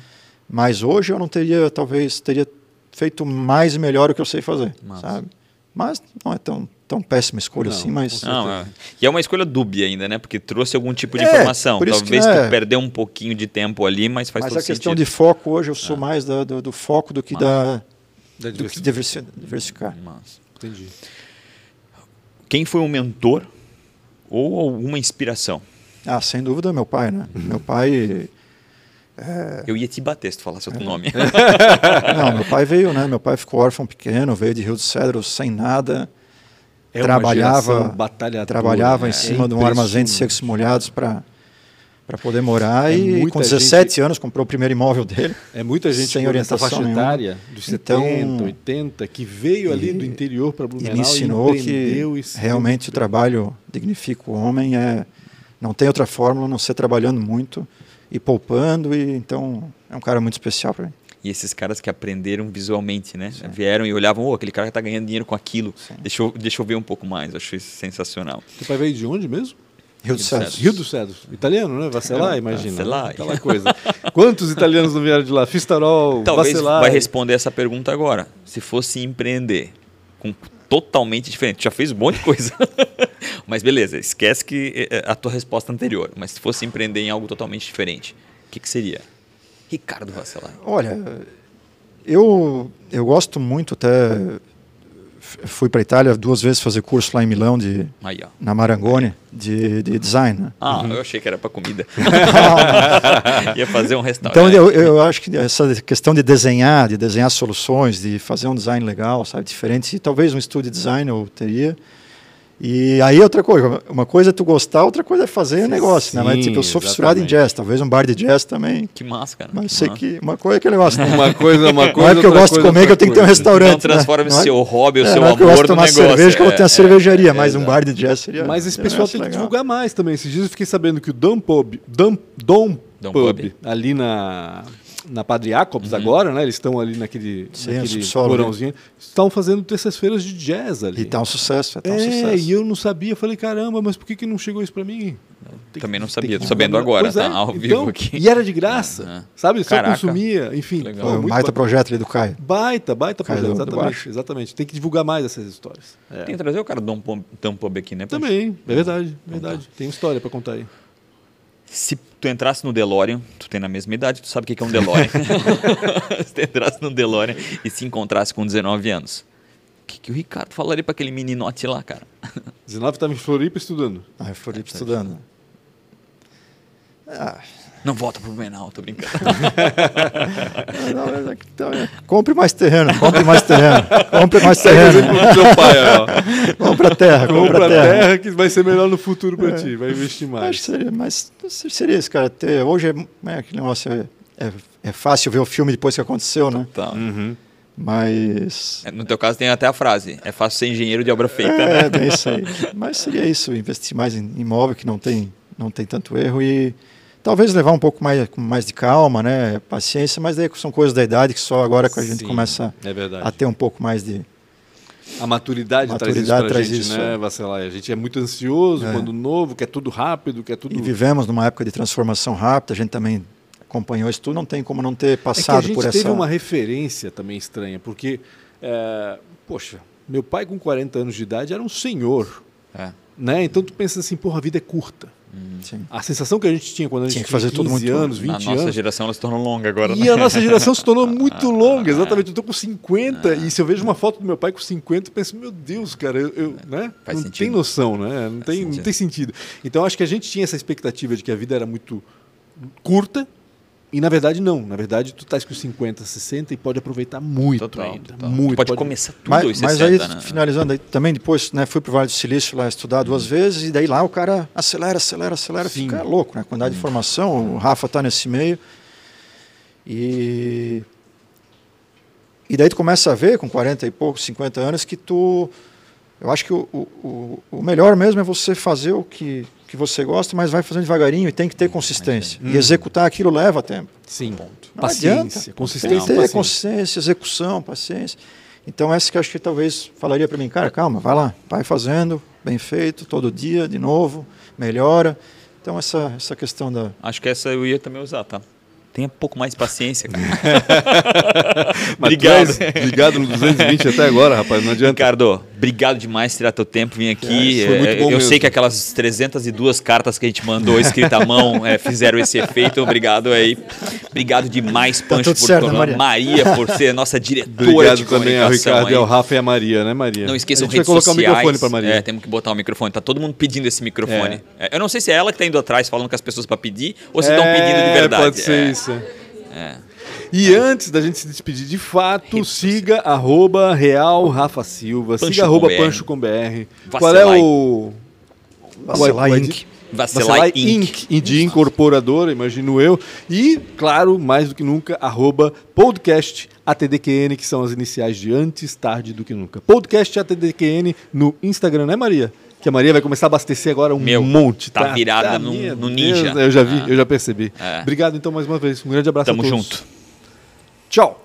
Mas hoje eu não teria, talvez teria feito mais e melhor o que eu sei fazer, Massa. sabe? Mas não é tão tão péssima escolha não, assim, mas não, é. e é uma escolha dúbia ainda, né? Porque trouxe algum tipo de é, informação. Talvez que, é, tu perdeu um pouquinho de tempo ali, mas faz mas todo a questão de foco hoje eu sou ah. mais da, do, do, foco do que da, da do que diversificar. Massa. Entendi. Quem foi um mentor ou alguma inspiração? Ah, sem dúvida, meu pai, né? Uhum. Meu pai. É... Eu ia te bater se tu falasse outro é. nome. <laughs> Não, meu pai veio, né? Meu pai ficou órfão pequeno, veio de Rio de Cedro sem nada. É trabalhava, trabalhava em cima de um armazém de secos molhados para para poder morar é e com 17 gente, anos comprou o primeiro imóvel dele. É muita gente sem orientação faixa etária dos 70, então, 80 que veio e, ali do interior para Blumenau e me ensinou e que realmente o trabalho dignifica o homem é não tem outra fórmula não ser trabalhando muito e poupando e então é um cara muito especial para mim. E esses caras que aprenderam visualmente, né? Sim. Vieram e olhavam, oh, aquele cara que está ganhando dinheiro com aquilo. Deixa eu, deixa eu ver um pouco mais. Acho isso sensacional. Você pai veio de onde mesmo? Rio dos Cedros. Rio dos Cedros. Italiano, né? Vacelar, imagina. Vacelar. Né? Aquela coisa. Quantos italianos não vieram de lá? Fistarol, Talvez Vacelar. vai responder essa pergunta agora. Se fosse empreender com totalmente diferente. Já fez um monte de coisa. <laughs> Mas beleza, esquece que é, é, a tua resposta anterior. Mas se fosse empreender em algo totalmente diferente, o que, que seria? Ricardo Vasselar. Olha, eu, eu gosto muito até fui para a Itália duas vezes fazer curso lá em Milão de Aí, na Marangoni de, de design. Né? Ah, uhum. eu achei que era para comida. <laughs> <laughs> Ia fazer um restaurante. Então eu, eu acho que essa questão de desenhar, de desenhar soluções, de fazer um design legal, sabe, diferente, talvez um estúdio de design eu teria. E aí outra coisa, uma coisa é tu gostar, outra coisa é fazer sim, negócio, né? Mas tipo, eu sou fissurado em jazz, talvez um bar de jazz também. Que massa, cara. Mas sei que uma coisa é que gosto. Né? uma coisa, uma coisa. Não é porque eu gosto de comer que eu tenho que ter um restaurante. Não transforma né? o seu hobby, o é, seu não é amor eu gosto de tomar negócio. cerveja que eu vou ter a cervejaria, é, mas um bar de jazz seria. Mas esse pessoal tem que divulgar mais também. Esses dias eu fiquei sabendo que o Dom Pub, Dom, Dom, Dom Pub, Pub, ali na na Padre Jacobs uhum. agora, né? Eles estão ali naquele, Sim, naquele porãozinho. Estão fazendo terças-feiras de jazz ali. E tá um sucesso, tá um é, sucesso. e eu não sabia. Falei, caramba, mas por que, que não chegou isso para mim? Tem Também não sabia, tô sabendo agora, tá é, ao então, vivo aqui. E era de graça, sabe? Só Caraca. consumia, enfim. Legal. Foi um baita pro... projeto ali do Caio. Baita, baita Caio projeto, exatamente, exatamente. Tem que divulgar mais essas histórias. É. Tem que trazer o cara do Dom Pub aqui, né? Também, é verdade, verdade. Tem história para contar aí. Se tu entrasse no DeLorean, tu tem na mesma idade, tu sabe o que é um DeLorean. <laughs> <laughs> se tu entrasse no DeLorean e se encontrasse com 19 anos, o que, que o Ricardo falaria para aquele meninote lá, cara? 19 estava em Floripa estudando. Ah, em Floripa é, estudando. Ah, não volta pro Menal, tô brincando. <laughs> não, é então, é, compre mais terreno, compre mais terreno, compre mais terreno. seu pai, ó. <laughs> Compra terra, compra, compra terra. terra. que vai ser melhor no futuro para é. ti, vai investir mais. Acho que seria, mas seria isso, cara. Ter, hoje é, é aquele negócio, é, é, é, fácil ver o filme depois que aconteceu, né? Tá. Uhum. Mas. No teu caso tem até a frase: é fácil ser engenheiro de obra feita, é, né? É, bem isso aí. Mas seria isso, investir mais em imóvel que não tem, não tem tanto erro e Talvez levar um pouco mais, mais de calma, né? Paciência, mas daí são coisas da idade que só agora que a gente Sim, começa é a ter um pouco mais de. A maturidade, maturidade traz isso, gente, né, Vacelar? A gente é muito ansioso é. quando novo, quer tudo rápido, quer tudo. E vivemos numa época de transformação rápida, a gente também acompanhou isso tudo, não tem como não ter passado é a gente por essa. teve uma referência também estranha, porque, é, poxa, meu pai com 40 anos de idade era um senhor. É. Né? Então tu pensa assim, porra, a vida é curta. Sim. A sensação que a gente tinha quando a gente tinha, que fazer tinha 15 todo anos, 20 anos. A nossa geração ela se tornou longa agora. E né? a nossa geração se tornou muito <laughs> longa, exatamente. Eu estou com 50 ah. e se eu vejo uma foto do meu pai com 50, eu penso, meu Deus, cara, eu, eu né? Faz não sentido. tem noção, né? Não tem, não tem sentido. Então acho que a gente tinha essa expectativa de que a vida era muito curta e na verdade não, na verdade tu estás com 50, 60 e pode aproveitar muito total, ainda, total. muito. Pode, pode, começar tudo mas, 60, mas aí né? finalizando aí, também depois, né, fui para o Vale do Silício lá estudar duas vezes e daí lá o cara acelera, acelera, acelera, Sim. fica louco, né? Quantidade de informação, o Rafa está nesse meio. E e daí tu começa a ver com 40 e poucos, 50 anos que tu eu acho que o, o, o melhor mesmo é você fazer o que que você gosta, mas vai fazendo devagarinho e tem que ter consistência. E executar aquilo leva tempo. Sim. Ponto. Não paciência, adianta. consistência. Tem que ter paciência. consistência, execução, paciência. Então essa que eu acho que talvez falaria para mim, cara, calma, vai lá, vai fazendo, bem feito, todo dia, de novo, melhora. Então essa, essa questão da... Acho que essa eu ia também usar, tá? Tenha um pouco mais de paciência, cara. <laughs> obrigado. Ligado no 220 até agora, rapaz, não adianta. Ricardo, obrigado demais por tirar teu tempo, vir aqui. É, eu mesmo. sei que aquelas 302 cartas que a gente mandou escrita à mão <laughs> é, fizeram esse efeito. Obrigado aí. Obrigado demais, tá Pancho, tá por certo, Maria. Maria. por ser <laughs> nossa diretora obrigado de também ao Ricardo, aí. ao Rafa e a Maria, né, Maria? Não esqueçam redes vai colocar sociais. o microfone para Maria. É, temos que botar o microfone. Tá todo mundo pedindo esse microfone. É. É, eu não sei se é ela que está indo atrás falando com as pessoas para pedir ou se estão é, pedindo de verdade. Pode ser isso. É. E antes da gente se despedir de fato, siga arroba Real Rafa Silva, Pancho siga arroba Pancho com BR. Qual é o. Vacilar Inc. Vacilar Inc. de incorporadora, imagino eu. E, claro, mais do que nunca, arroba podcast ATDQN, que são as iniciais de antes, tarde do que nunca. Podcast ATDQN no Instagram, né, Maria? Que a Maria vai começar a abastecer agora um Meu, monte. Tá, tá virada tá, no, no ninja. eu já vi, ah. eu já percebi. É. Obrigado então mais uma vez. Um grande abraço Tamo a todos. junto. Tchau.